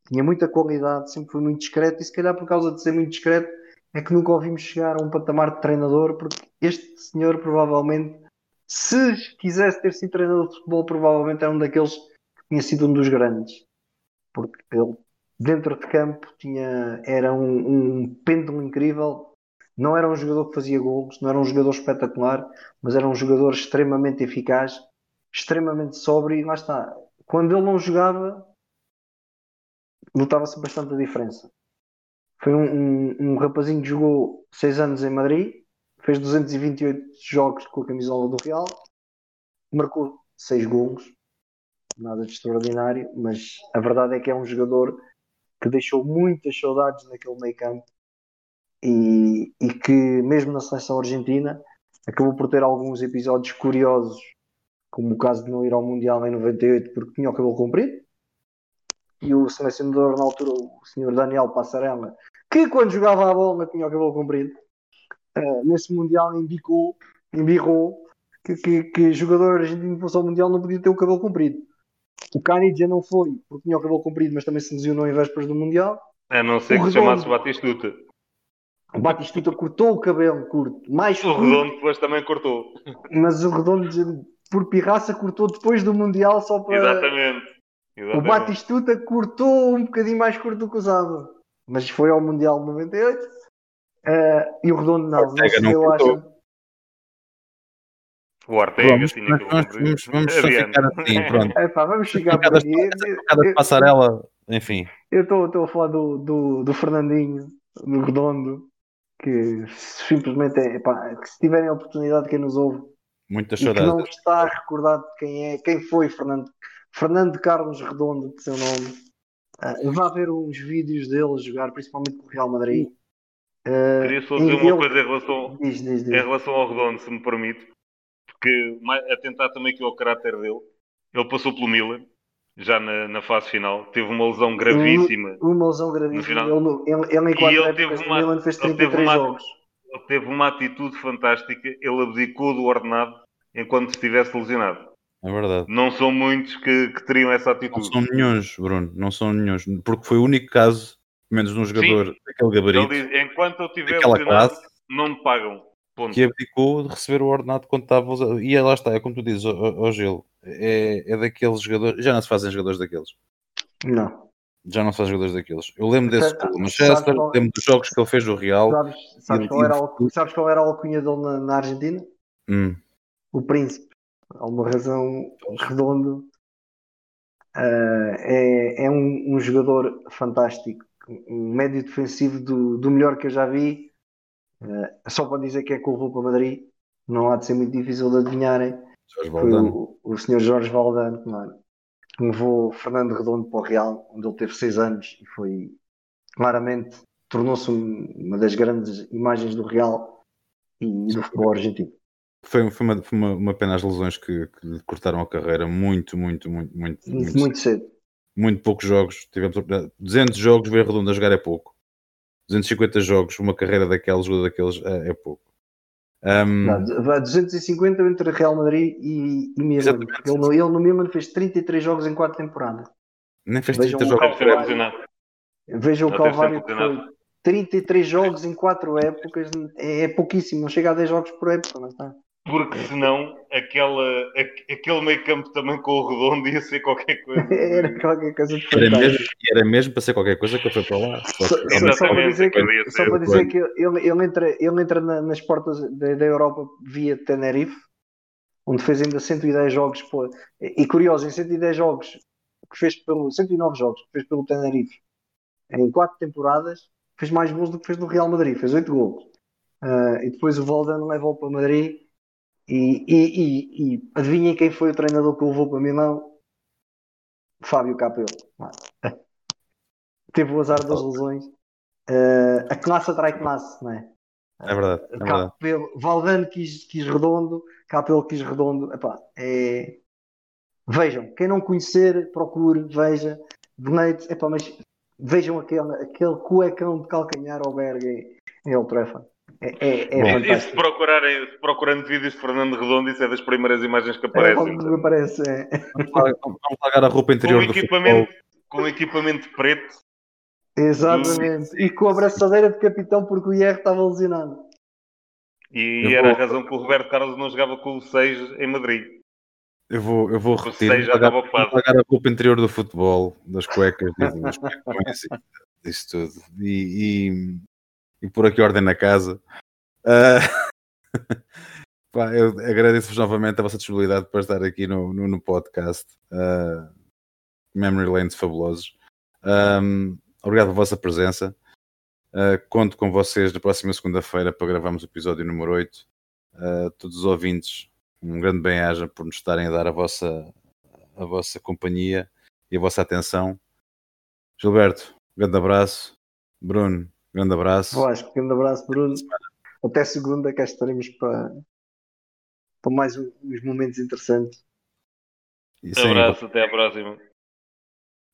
[SPEAKER 2] tinha muita qualidade, sempre foi muito discreto, e se calhar por causa de ser muito discreto é que nunca ouvimos chegar a um patamar de treinador, porque este senhor provavelmente, se quisesse ter sido treinador de futebol, provavelmente era um daqueles que tinha sido um dos grandes. Porque ele, dentro de campo, tinha, era um, um pêndulo incrível, não era um jogador que fazia gols, não era um jogador espetacular, mas era um jogador extremamente eficaz, extremamente sóbrio e lá está. Quando ele não jogava, notava-se bastante a diferença. Foi um, um, um rapazinho que jogou 6 anos em Madrid, fez 228 jogos com a camisola do Real, marcou 6 gols, nada de extraordinário, mas a verdade é que é um jogador que deixou muitas saudades naquele meio campo e, e que mesmo na seleção argentina acabou por ter alguns episódios curiosos como o caso de não ir ao Mundial em 98 porque tinha o cabelo comprido, e o selecionador na altura, o senhor Daniel Passarella, que quando jogava a bola tinha o cabelo comprido, uh, nesse Mundial embicou, embirrou que, que, que jogador argentino que fosse ao Mundial não podia ter o cabelo comprido. O Canidia não foi porque tinha o cabelo comprido, mas também se lesionou em vésperas do Mundial.
[SPEAKER 3] A não ser
[SPEAKER 2] O
[SPEAKER 3] que se
[SPEAKER 2] Redondo.
[SPEAKER 3] chamasse Batistuta.
[SPEAKER 2] O Batistuta cortou o cabelo curto, mais
[SPEAKER 3] O
[SPEAKER 2] curto,
[SPEAKER 3] Redondo depois também cortou.
[SPEAKER 2] mas o Redondo, por pirraça, cortou depois do Mundial só para.
[SPEAKER 3] Exatamente.
[SPEAKER 2] O
[SPEAKER 3] Exatamente.
[SPEAKER 2] Batistuta cortou um bocadinho mais curto do que usava, mas foi ao Mundial de 98 eh, e o Redondo não. Não
[SPEAKER 1] Ortega não cortou.
[SPEAKER 2] acho.
[SPEAKER 3] O Ortega
[SPEAKER 1] Vamos,
[SPEAKER 3] tinha que
[SPEAKER 1] vamos, vamos, vamos só ficar assim, pronto.
[SPEAKER 2] Epá, vamos chegar por
[SPEAKER 1] Cada,
[SPEAKER 2] aqui.
[SPEAKER 1] cada passarela, enfim.
[SPEAKER 2] Eu estou a falar do, do, do Fernandinho, do Redondo, que simplesmente é, epá, que se tiverem a oportunidade, quem nos ouve
[SPEAKER 1] Muitas
[SPEAKER 2] e que não está recordado de quem é, quem foi Fernando, Fernando Carlos Redondo, de seu nome. Ah, vá ver uns vídeos dele jogar, principalmente com o Real Madrid. Ah,
[SPEAKER 3] Queria só
[SPEAKER 2] em
[SPEAKER 3] dizer uma
[SPEAKER 2] ele-
[SPEAKER 3] coisa em relação,
[SPEAKER 2] Diz, diz,
[SPEAKER 3] em
[SPEAKER 2] diz.
[SPEAKER 3] relação ao Redondo, se me permite, porque mais- a tentar também aqui ao caráter dele, ele passou pelo Milan, já na, na fase final, teve uma lesão gravíssima,
[SPEAKER 2] Uma lesão
[SPEAKER 3] No
[SPEAKER 2] gravíssima.
[SPEAKER 3] final-
[SPEAKER 2] Ele, ele, ele em
[SPEAKER 3] E
[SPEAKER 2] quatro
[SPEAKER 3] ele
[SPEAKER 2] épocas
[SPEAKER 3] teve uma-
[SPEAKER 2] Milan fez
[SPEAKER 3] ele teve
[SPEAKER 2] 33
[SPEAKER 3] uma-
[SPEAKER 2] jogos.
[SPEAKER 3] ele teve uma atitude fantástica, ele abdicou do ordenado enquanto estivesse lesionado.
[SPEAKER 1] É verdade.
[SPEAKER 3] Não são muitos que, que teriam essa
[SPEAKER 1] Não
[SPEAKER 3] atitude.
[SPEAKER 1] são nenhuns, Bruno. Não são nenhuns. Porque foi o único caso, menos de um jogador daquele
[SPEAKER 3] Ele
[SPEAKER 1] gabarito,
[SPEAKER 3] diz, enquanto eu estiver
[SPEAKER 1] daquela
[SPEAKER 3] lesionado,
[SPEAKER 1] classe,
[SPEAKER 3] não me pagam. Ponto.
[SPEAKER 1] que abdicou de receber o ordenado quando estava a usar. E lá está, é como tu dizes, ó ó, Gil. É, é daqueles jogadores. Já não se fazem jogadores daqueles.
[SPEAKER 2] Não.
[SPEAKER 1] Já não se faz jogadores daqueles. Eu lembro desse do Manchester,
[SPEAKER 2] qual-
[SPEAKER 1] lembro dos jogos que ele fez no Real.
[SPEAKER 2] Sabes, sabes, qual era alcu- sabes qual era a alcunha dele na, na Argentina?
[SPEAKER 1] Hum,
[SPEAKER 2] O Príncipe. Há uma razão redondo. Ah, é é um, um jogador fantástico. Um médio defensivo do, do melhor que eu já vi. Ah, só para dizer que é que o para Madrid. Não há de ser muito difícil de adivinharem. O, o senhor Jorge Valdano, mano, que levou Fernando Redondo para o Real, onde ele teve seis anos e foi claramente tornou-se um- uma das grandes imagens do Real e do futebol argentino.
[SPEAKER 1] Foi, foi, uma, foi uma, uma pena as lesões que, que cortaram a carreira. Muito, muito, muito, muito.
[SPEAKER 2] Muito,
[SPEAKER 1] Muito,
[SPEAKER 2] cedo.
[SPEAKER 1] muito poucos jogos. Tivemos 200 jogos, ver redondo a jogar é pouco. 250 jogos, uma carreira daqueles, jogador daqueles é, é pouco. Ahm,
[SPEAKER 2] Não, vai 250 entre Real Madrid e, e Milan. Ele, no- ele no Milan fez 33 jogos em 4 temporadas.
[SPEAKER 1] nem fez
[SPEAKER 2] vejam
[SPEAKER 1] 30
[SPEAKER 2] o
[SPEAKER 1] jogos.
[SPEAKER 2] Veja o Calvário que foi 33 jogos em 4 épocas, é, é pouquíssimo, não chega a 10 jogos por época, não está?
[SPEAKER 3] Porque senão aquela, aque- aquele meio campo também com o redondo ia ser qualquer coisa.
[SPEAKER 2] Era qualquer coisa de
[SPEAKER 1] Era mesmo, era mesmo para ser qualquer coisa que ele foi para lá. Só
[SPEAKER 2] Só, só- só para dizer que, só para dizer que ele, ele entra, ele entra na- nas portas da, da Europa via Tenerife, onde fez ainda 110 jogos. pô. E curioso, em 110 jogos que fez pelo 109 jogos que fez pelo Tenerife em 4 temporadas, fez mais gols do que fez no Real Madrid, fez 8 gols. Ah, e depois o Valdano levou para Madrid. E, e, e, e adivinhem quem foi o treinador que o levou para Milão? Fábio Capello. Teve o azar das lesões. Eh, a classe atrai classe, não é?
[SPEAKER 1] É verdade, é verdade.
[SPEAKER 2] Valdano quis, quis redondo, Capello quis redondo. Epá, é... Vejam, quem não conhecer, procure, veja. Donate, epá, mas vejam aquele, aquele cuecão de calcanhar ao Berg em, em Old Trafford. É, é, é
[SPEAKER 1] Bom.
[SPEAKER 3] E se procurarem, procurando vídeos de Fernando Redondo, isso é das primeiras imagens que
[SPEAKER 2] É
[SPEAKER 3] aparecem.
[SPEAKER 2] que aparece. É.
[SPEAKER 1] Vamos largar a roupa
[SPEAKER 3] com
[SPEAKER 1] interior do
[SPEAKER 3] equipamento,
[SPEAKER 1] futebol.
[SPEAKER 3] com equipamento preto.
[SPEAKER 2] Exatamente. E com a abraçadeira de capitão porque o IR estava lesionado.
[SPEAKER 3] E
[SPEAKER 1] Eu
[SPEAKER 3] era a
[SPEAKER 1] vou-
[SPEAKER 3] razão que o Roberto Carlos não jogava com o 6 em Madrid.
[SPEAKER 1] Eu vou, eu vou
[SPEAKER 3] O
[SPEAKER 1] repetir. vou largar,
[SPEAKER 3] estava ocupado.
[SPEAKER 1] vou largar a roupa interior do futebol, das cuecas, cuecões, e isso tudo. E, e, pôr aqui ordem na casa. Ah, pá, eu agradeço-vos novamente a vossa disponibilidade para estar aqui no, no, no podcast. Ah, Memory Lanes fabulosos. Ahm, obrigado pela vossa presença. Ah, conto com vocês na próxima segunda-feira para gravarmos o episódio número 8. Ah, todos os ouvintes, um grande bem-aja por nos estarem a dar a vossa, a vossa companhia e a vossa atenção. Gilberto, grande abraço. Bruno, grande abraço.
[SPEAKER 2] Vasco, grande abraço, Bruno. Até segunda, cá estaremos para, para mais uns momentos interessantes.
[SPEAKER 1] E
[SPEAKER 3] Um
[SPEAKER 1] sim,
[SPEAKER 3] abraço, até à próxima.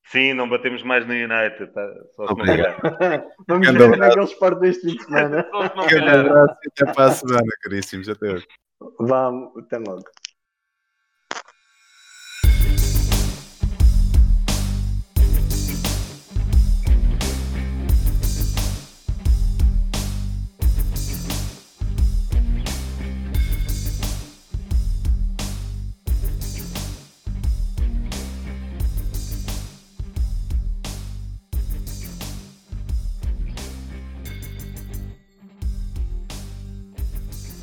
[SPEAKER 3] Sim, não batemos mais no United, tá? só se não
[SPEAKER 1] Obrigado.
[SPEAKER 2] Vamos ver como é que eles partem este fim de semana.
[SPEAKER 3] Só se não
[SPEAKER 1] Um grande abraço e até para a semana, caríssimos. Até hoje.
[SPEAKER 2] Vamos, até logo.